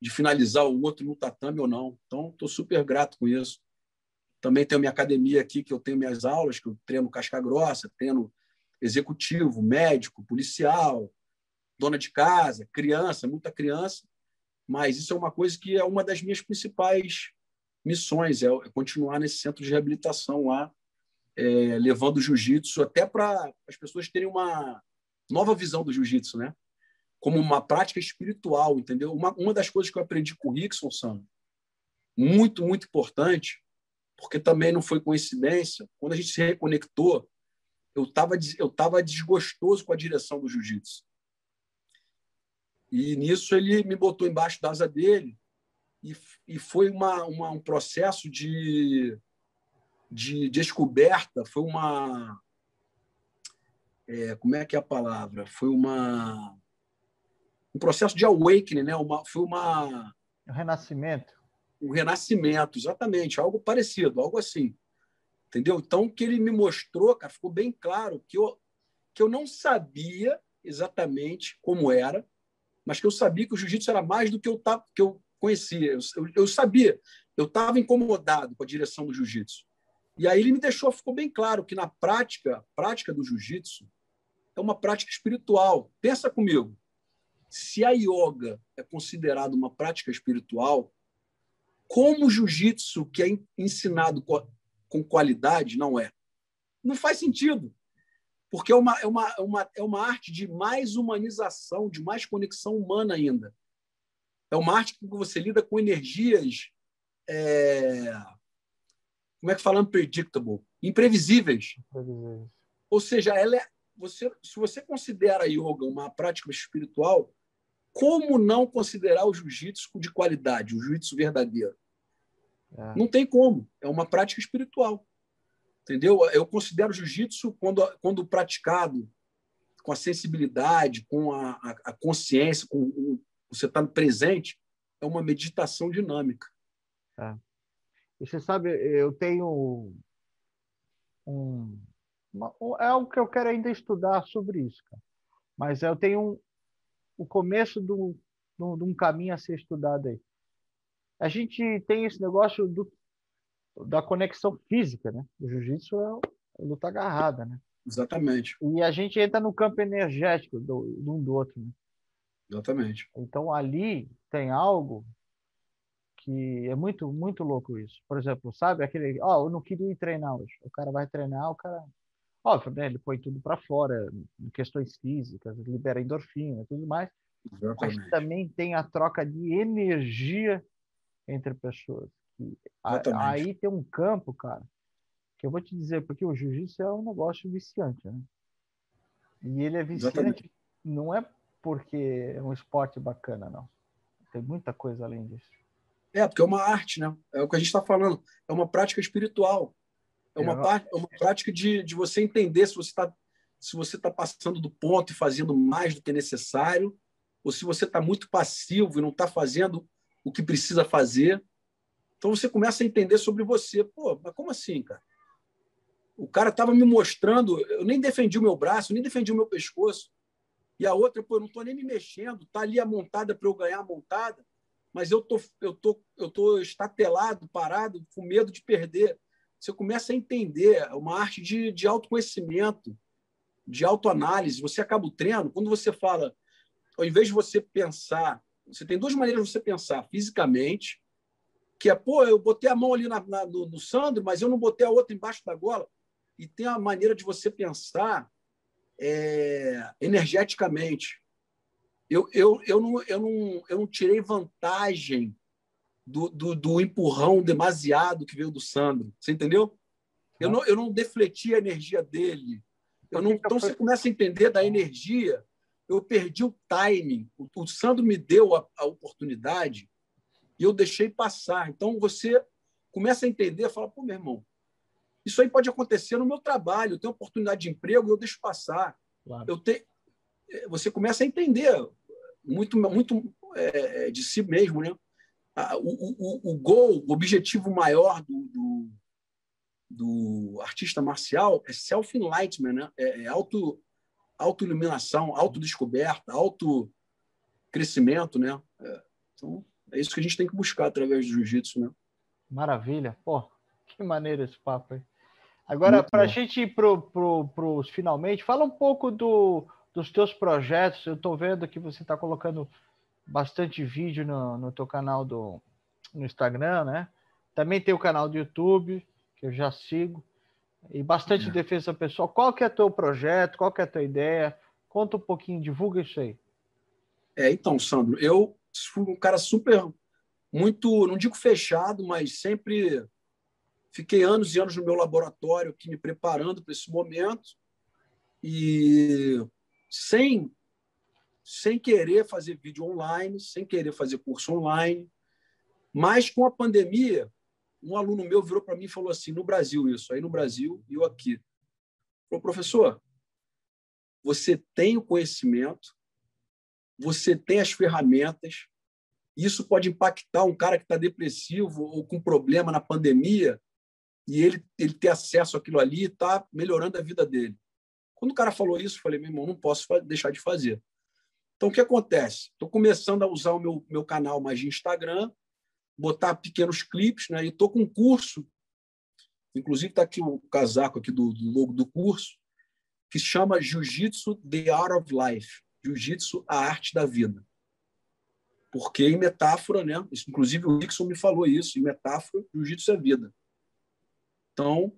de finalizar o outro no tatame ou não. Então, estou super grato com isso. Também tenho minha academia aqui, que eu tenho minhas aulas, que eu treino casca grossa, treino executivo, médico, policial, dona de casa, criança, muita criança. Mas isso é uma coisa que é uma das minhas principais missões, é continuar nesse centro de reabilitação lá, é, levando o jiu-jitsu até para as pessoas terem uma nova visão do jiu-jitsu, né? Como uma prática espiritual, entendeu? Uma, uma das coisas que eu aprendi com o Rickson, Sam, muito, muito importante, porque também não foi coincidência. Quando a gente se reconectou, eu estava eu tava desgostoso com a direção do jiu-jitsu. E nisso ele me botou embaixo da asa dele e, e foi uma, uma, um processo de, de descoberta, foi uma. É, como é que é a palavra? Foi uma um processo de awakening, né? Uma, foi uma O renascimento. O renascimento, exatamente, algo parecido, algo assim. Entendeu? Então, o que ele me mostrou, cara, ficou bem claro que eu, que eu não sabia exatamente como era, mas que eu sabia que o jiu-jitsu era mais do que eu, tava, que eu conhecia. Eu, eu, eu sabia, eu estava incomodado com a direção do jiu-jitsu. E aí ele me deixou, ficou bem claro que na prática, prática do jiu-jitsu é uma prática espiritual. Pensa comigo, se a yoga é considerada uma prática espiritual, como o jiu-jitsu, que é ensinado com qualidade, não é? Não faz sentido. Porque é uma, é, uma, é, uma, é uma arte de mais humanização, de mais conexão humana ainda. É uma arte que você lida com energias. É... Como é que fala? Unpredictable. Imprevisíveis. Imprevisíveis. Ou seja, ela é, você, se você considera a yoga uma prática espiritual, como não considerar o jiu-jitsu de qualidade, o jiu-jitsu verdadeiro? É. Não tem como. É uma prática espiritual. Entendeu? Eu considero o jiu-jitsu, quando, quando praticado com a sensibilidade, com a, a, a consciência, com o, você está presente, é uma meditação dinâmica. É. E você sabe, eu tenho um, uma, é algo que eu quero ainda estudar sobre isso, cara. Mas eu tenho um, o começo de um caminho a ser estudado aí. A gente tem esse negócio do, da conexão física, né? O jiu-jitsu é luta agarrada, né? Exatamente. E a gente entra no campo energético do, do um do outro. Né? Exatamente. Então ali tem algo que é muito muito louco isso. Por exemplo, sabe aquele, ó, oh, eu não queria ir treinar hoje. O cara vai treinar, o cara, óbvio, né? Ele põe tudo para fora, questões físicas, libera endorfina, tudo mais. Exatamente. Mas também tem a troca de energia entre pessoas. A, aí tem um campo, cara, que eu vou te dizer, porque o jiu-jitsu é um negócio viciante, né? E ele é viciante, Exatamente. não é porque é um esporte bacana, não. Tem muita coisa além disso. É, porque é uma arte, né? É o que a gente está falando. É uma prática espiritual. É uma, é. Parte, é uma prática de, de você entender se você está se você está passando do ponto e fazendo mais do que necessário, ou se você está muito passivo e não está fazendo o que precisa fazer. Então você começa a entender sobre você. Pô, mas como assim, cara? O cara estava me mostrando, eu nem defendi o meu braço, nem defendi o meu pescoço. E a outra, pô, eu não estou nem me mexendo, tá ali a montada para eu ganhar a montada, mas eu tô, eu tô, eu tô estatelado, parado, com medo de perder. Você começa a entender uma arte de, de autoconhecimento, de autoanálise. Você acaba o treino, quando você fala, ao invés de você pensar, você tem duas maneiras de você pensar fisicamente, que é, pô, eu botei a mão ali na, na, no, no Sandro, mas eu não botei a outra embaixo da gola. E tem a maneira de você pensar é, energeticamente. Eu, eu, eu, não, eu, não, eu não tirei vantagem do, do, do, empurrão demasiado que veio do Sandro. Você entendeu? Eu não, eu não defleti a energia dele. Eu não, então você começa a entender da energia. Eu perdi o timing. O, o Sandro me deu a, a, oportunidade e eu deixei passar. Então você começa a entender, fala, pô, meu irmão, isso aí pode acontecer no meu trabalho. Eu tenho oportunidade de emprego, eu deixo passar. Claro. Eu te... É, você começa a entender muito, muito é, de si mesmo, né? O, o, o gol, o objetivo maior do, do, do artista marcial é self-enlightenment, né? É, é auto, auto-iluminação, autodescoberta, auto-crescimento, né? É, então, é isso que a gente tem que buscar através do jiu-jitsu, né? Maravilha. Pô, que maneiro esse papo aí. Agora, para a gente ir para pro, os finalmente, fala um pouco do, dos teus projetos. Eu estou vendo que você está colocando bastante vídeo no, no teu canal do, no Instagram, né? Também tem o canal do YouTube, que eu já sigo, e bastante é. defesa pessoal. Qual que é teu projeto? Qual que é a tua ideia? Conta um pouquinho, divulga isso aí. É, então, Sandro, eu fui um cara super, muito, não digo fechado, mas sempre Fiquei anos e anos no meu laboratório aqui me preparando para esse momento e sem sem querer fazer vídeo online, sem querer fazer curso online, mas com a pandemia, um aluno meu virou para mim e falou assim, no Brasil isso, aí no Brasil e eu aqui. Falou, professor, você tem o conhecimento, você tem as ferramentas Isso pode impactar um cara que está depressivo ou com problema na pandemia e ele, ele ter acesso àquilo ali está melhorando a vida dele. Quando o cara falou isso, eu falei, meu irmão, não posso deixar de fazer. Então, o que acontece? Estou começando a usar o meu, meu canal mais de Instagram, botar pequenos clipes, né? e estou com um curso, inclusive está aqui o casaco aqui do, do logo do curso, que se chama Jiu-Jitsu The Art of Life, Jiu-Jitsu a arte da vida. Porque em metáfora, né? Inclusive o Rickson me falou isso, em metáfora, Jiu-Jitsu é vida. Então,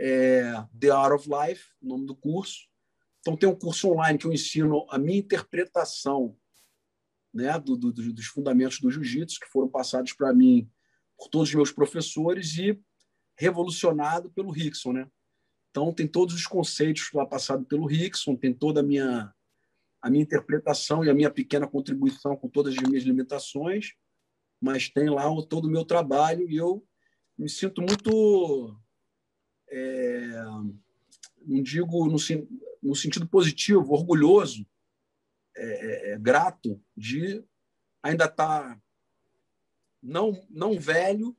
é The Art of Life, o nome do curso. Então, tem um curso online que eu ensino a minha interpretação né, do, do, dos fundamentos do jiu-jitsu, que foram passados para mim por todos os meus professores e revolucionado pelo Rickson. Né? Então, tem todos os conceitos lá passados pelo Rickson, tem toda a minha, a minha interpretação e a minha pequena contribuição com todas as minhas limitações, mas tem lá todo o meu trabalho e eu me sinto muito é, não digo no, no, sentido positivo, orgulhoso, é, é, é grato de ainda estar tá não, não velho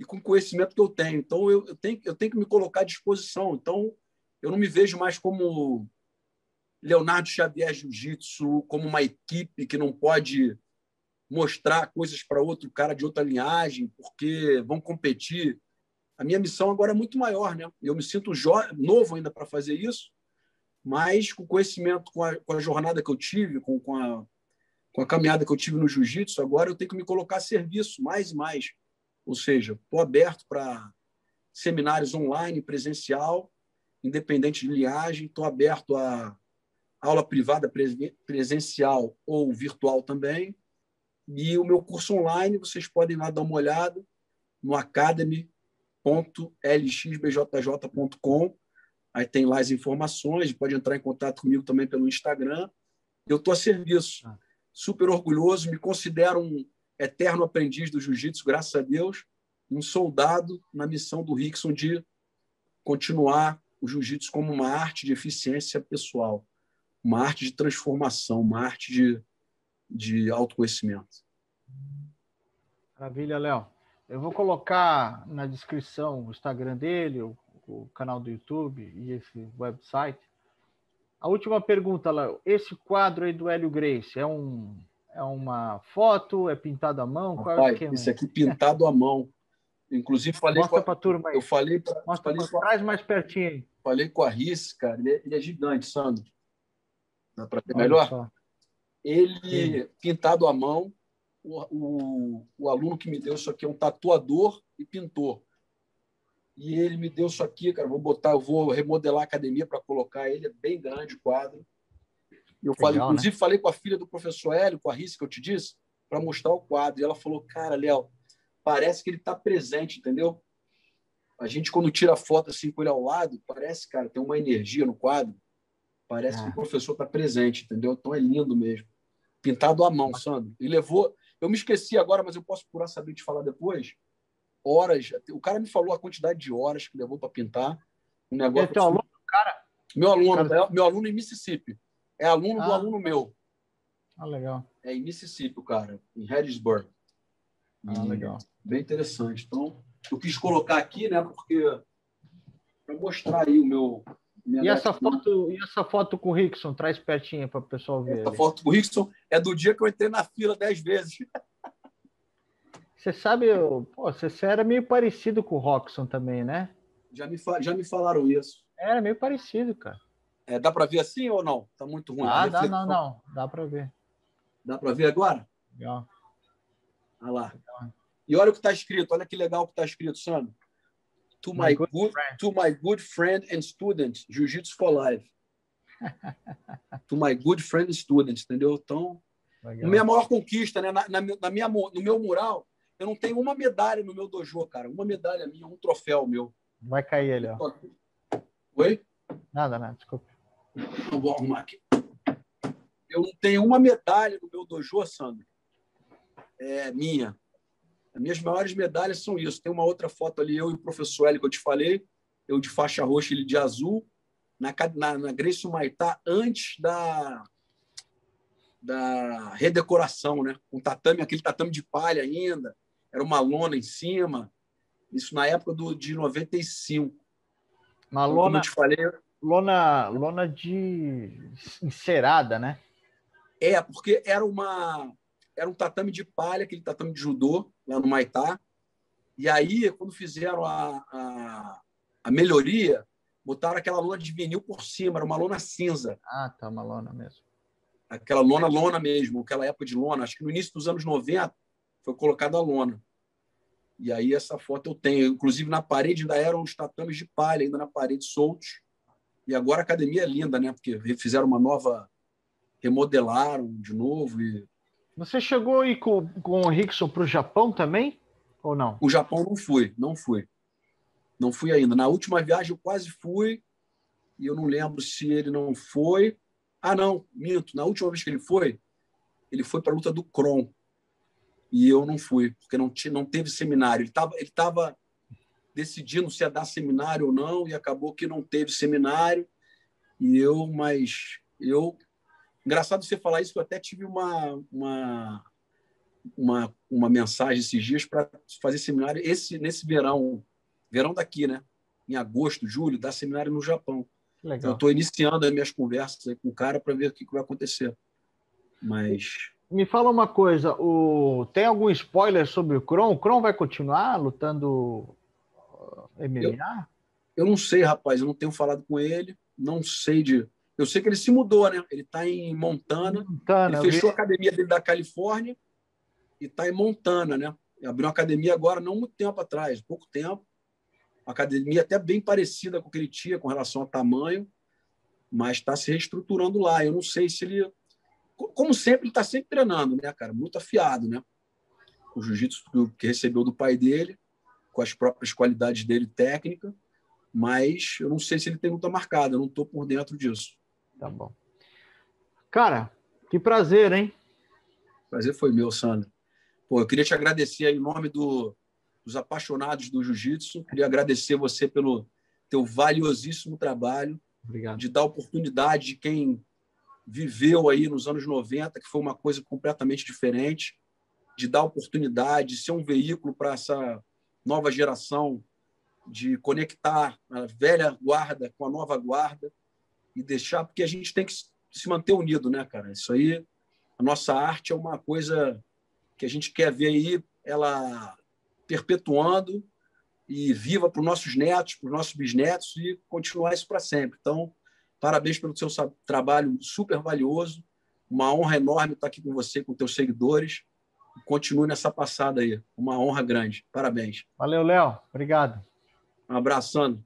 e com o conhecimento que eu tenho. Então, eu, eu, tenho, eu tenho que me colocar à disposição. Então, eu não me vejo mais como Leonardo Xavier Jiu-Jitsu, como uma equipe que não pode mostrar coisas para outro cara de outra linhagem, porque vão competir a minha missão agora é muito maior, né? Eu me sinto novo ainda para fazer isso, mas com o conhecimento, com a, com a jornada que eu tive, com, com, a, com a caminhada que eu tive no jiu-jitsu, agora eu tenho que me colocar a serviço mais e mais. Ou seja, estou aberto para seminários online, presencial, independente de linhagem, estou aberto a aula privada presencial ou virtual também. E o meu curso online, vocês podem lá dar uma olhada no Academy www.lxbjj.com. Aí tem lá as informações, pode entrar em contato comigo também pelo Instagram. Eu estou a serviço. Ah. Super orgulhoso, me considero um eterno aprendiz do jiu-jitsu, graças a Deus, um soldado na missão do Rickson de continuar o jiu-jitsu como uma arte de eficiência pessoal, uma arte de transformação, uma arte de, de autoconhecimento. Maravilha, Léo. Eu vou colocar na descrição o Instagram dele, o, o canal do YouTube e esse website. A última pergunta, Léo. Esse quadro aí do Hélio Grace é um é uma foto? É pintado à mão? Rapaz, Qual é o esquema? Esse aqui pintado à mão. Inclusive falei Mostra para a turma aí. Eu falei Mostra falei pra... traz mais pertinho aí. Falei com a Riz, cara, ele é, ele é gigante, Sandro. Dá para ver melhor? Só. Ele Sim. pintado à mão, o, o, o, aluno que me deu isso aqui é um tatuador e pintor. E ele me deu isso aqui, cara. Vou botar, vou remodelar a academia para colocar ele. É bem grande o quadro. Eu Legal, falei, né? inclusive, né? falei com a filha do professor Hélio, com a Risse, que eu te disse, para mostrar o quadro. E ela falou, cara, Léo, parece que ele está presente, entendeu? A gente, quando tira foto assim com ele ao lado, parece, cara, tem uma energia no quadro. Parece ah. que o professor está presente, entendeu? Então é lindo mesmo. Pintado à mão, Sandro. E levou, eu me esqueci agora, mas eu posso procurar saber te falar depois. Horas. O cara me falou a quantidade de horas que levou para pintar. Um negócio. Teu aluno, cara? Meu aluno, cara... é, meu aluno em Mississippi. É aluno ah. do aluno meu. Ah, legal. É em Mississippi, o cara, em Harrisburg. Ah, legal. Bem interessante. Então, eu quis colocar aqui, né, porque para mostrar aí o meu e essa, foto, e essa foto com o Rickson, traz pertinho para o pessoal ver. Essa foto com o Rickson é do dia que eu entrei na fila dez vezes. Você sabe, pô, você era meio parecido com o Roxon também, né? Já me, já me falaram isso. Era meio parecido, cara. É, dá para ver assim ou não? Tá muito ruim. Ah, dá, não, não. Dá para ver. Dá para ver agora? Legal. Olha lá. E olha o que está escrito. Olha que legal o que está escrito, Sandro to my, my good, good to my good friend and student, Jiu-Jitsu for Life. to my good friend and student, entendeu? Então, Legal. minha maior conquista, né? Na, na, na, minha, no meu mural, eu não tenho uma medalha no meu dojo, cara. Uma medalha minha, um troféu meu. Vai cair ele, ó. Oi? Nada, nada, desculpa. Eu vou arrumar aqui. Eu não tenho uma medalha no meu dojo, Sandro. É minha. As minhas maiores medalhas são isso. Tem uma outra foto ali, eu e o professor Hélio, que eu te falei, eu de faixa roxa, ele de azul, na, na, na Grace Maitá, antes da, da redecoração, né? Um tatame, aquele tatame de palha ainda, era uma lona em cima. Isso na época do, de 95. Uma então, lona, como eu te falei, lona, lona de encerada, né? É, porque era uma era um tatame de palha, aquele tatame de judô lá no Maitá. E aí, quando fizeram a, a, a melhoria, botaram aquela lona de vinil por cima, era uma lona cinza. Ah, tá, uma lona mesmo. Aquela lona, lona mesmo, aquela época de lona. Acho que no início dos anos 90 foi colocada a lona. E aí essa foto eu tenho. Inclusive na parede ainda eram os tatames de palha, ainda na parede soltos. E agora a academia é linda, né? Porque fizeram uma nova, remodelaram de novo. E... Você chegou aí com, com o Rickson para o Japão também? Ou não? O Japão não fui, não fui. Não fui ainda. Na última viagem eu quase fui, e eu não lembro se ele não foi. Ah, não, minto. Na última vez que ele foi, ele foi para a luta do Kron e eu não fui, porque não, tinha, não teve seminário. Ele estava ele tava decidindo se ia dar seminário ou não, e acabou que não teve seminário. E eu, mas eu. Engraçado você falar isso, eu até tive uma, uma, uma, uma mensagem esses dias para fazer seminário esse nesse verão, verão daqui, né? Em agosto, julho, dar seminário no Japão. Legal. Então, eu estou iniciando as minhas conversas com o cara para ver o que, que vai acontecer. Mas me fala uma coisa, o... tem algum spoiler sobre o Kron? O Kron vai continuar lutando uh, MMA? Eu, eu não sei, rapaz, eu não tenho falado com ele, não sei de. Eu sei que ele se mudou, né? Ele está em Montana, Montana ele fechou vi... a academia dele da Califórnia e está em Montana, né? Ele abriu uma academia agora, não muito tempo atrás, pouco tempo. Uma academia até bem parecida com o que ele tinha com relação ao tamanho, mas está se reestruturando lá. Eu não sei se ele como sempre, ele está sempre treinando, né, cara? Muito afiado, né? O jiu-jitsu que recebeu do pai dele, com as próprias qualidades dele técnica, mas eu não sei se ele tem luta marcada, eu não estou por dentro disso. Tá bom. Cara, que prazer, hein? Prazer foi meu, Sandro. Pô, eu queria te agradecer em nome do, dos apaixonados do jiu-jitsu, queria agradecer você pelo teu valiosíssimo trabalho, Obrigado. de dar oportunidade de quem viveu aí nos anos 90, que foi uma coisa completamente diferente, de dar oportunidade, de ser um veículo para essa nova geração, de conectar a velha guarda com a nova guarda e deixar, porque a gente tem que se manter unido, né, cara? Isso aí, a nossa arte é uma coisa que a gente quer ver aí, ela perpetuando e viva para os nossos netos, para os nossos bisnetos e continuar isso para sempre. Então, Parabéns pelo seu trabalho super valioso. Uma honra enorme estar aqui com você, com teus seguidores. Continue nessa passada aí. Uma honra grande. Parabéns. Valeu, Léo. Obrigado. Um abraço, Sandro.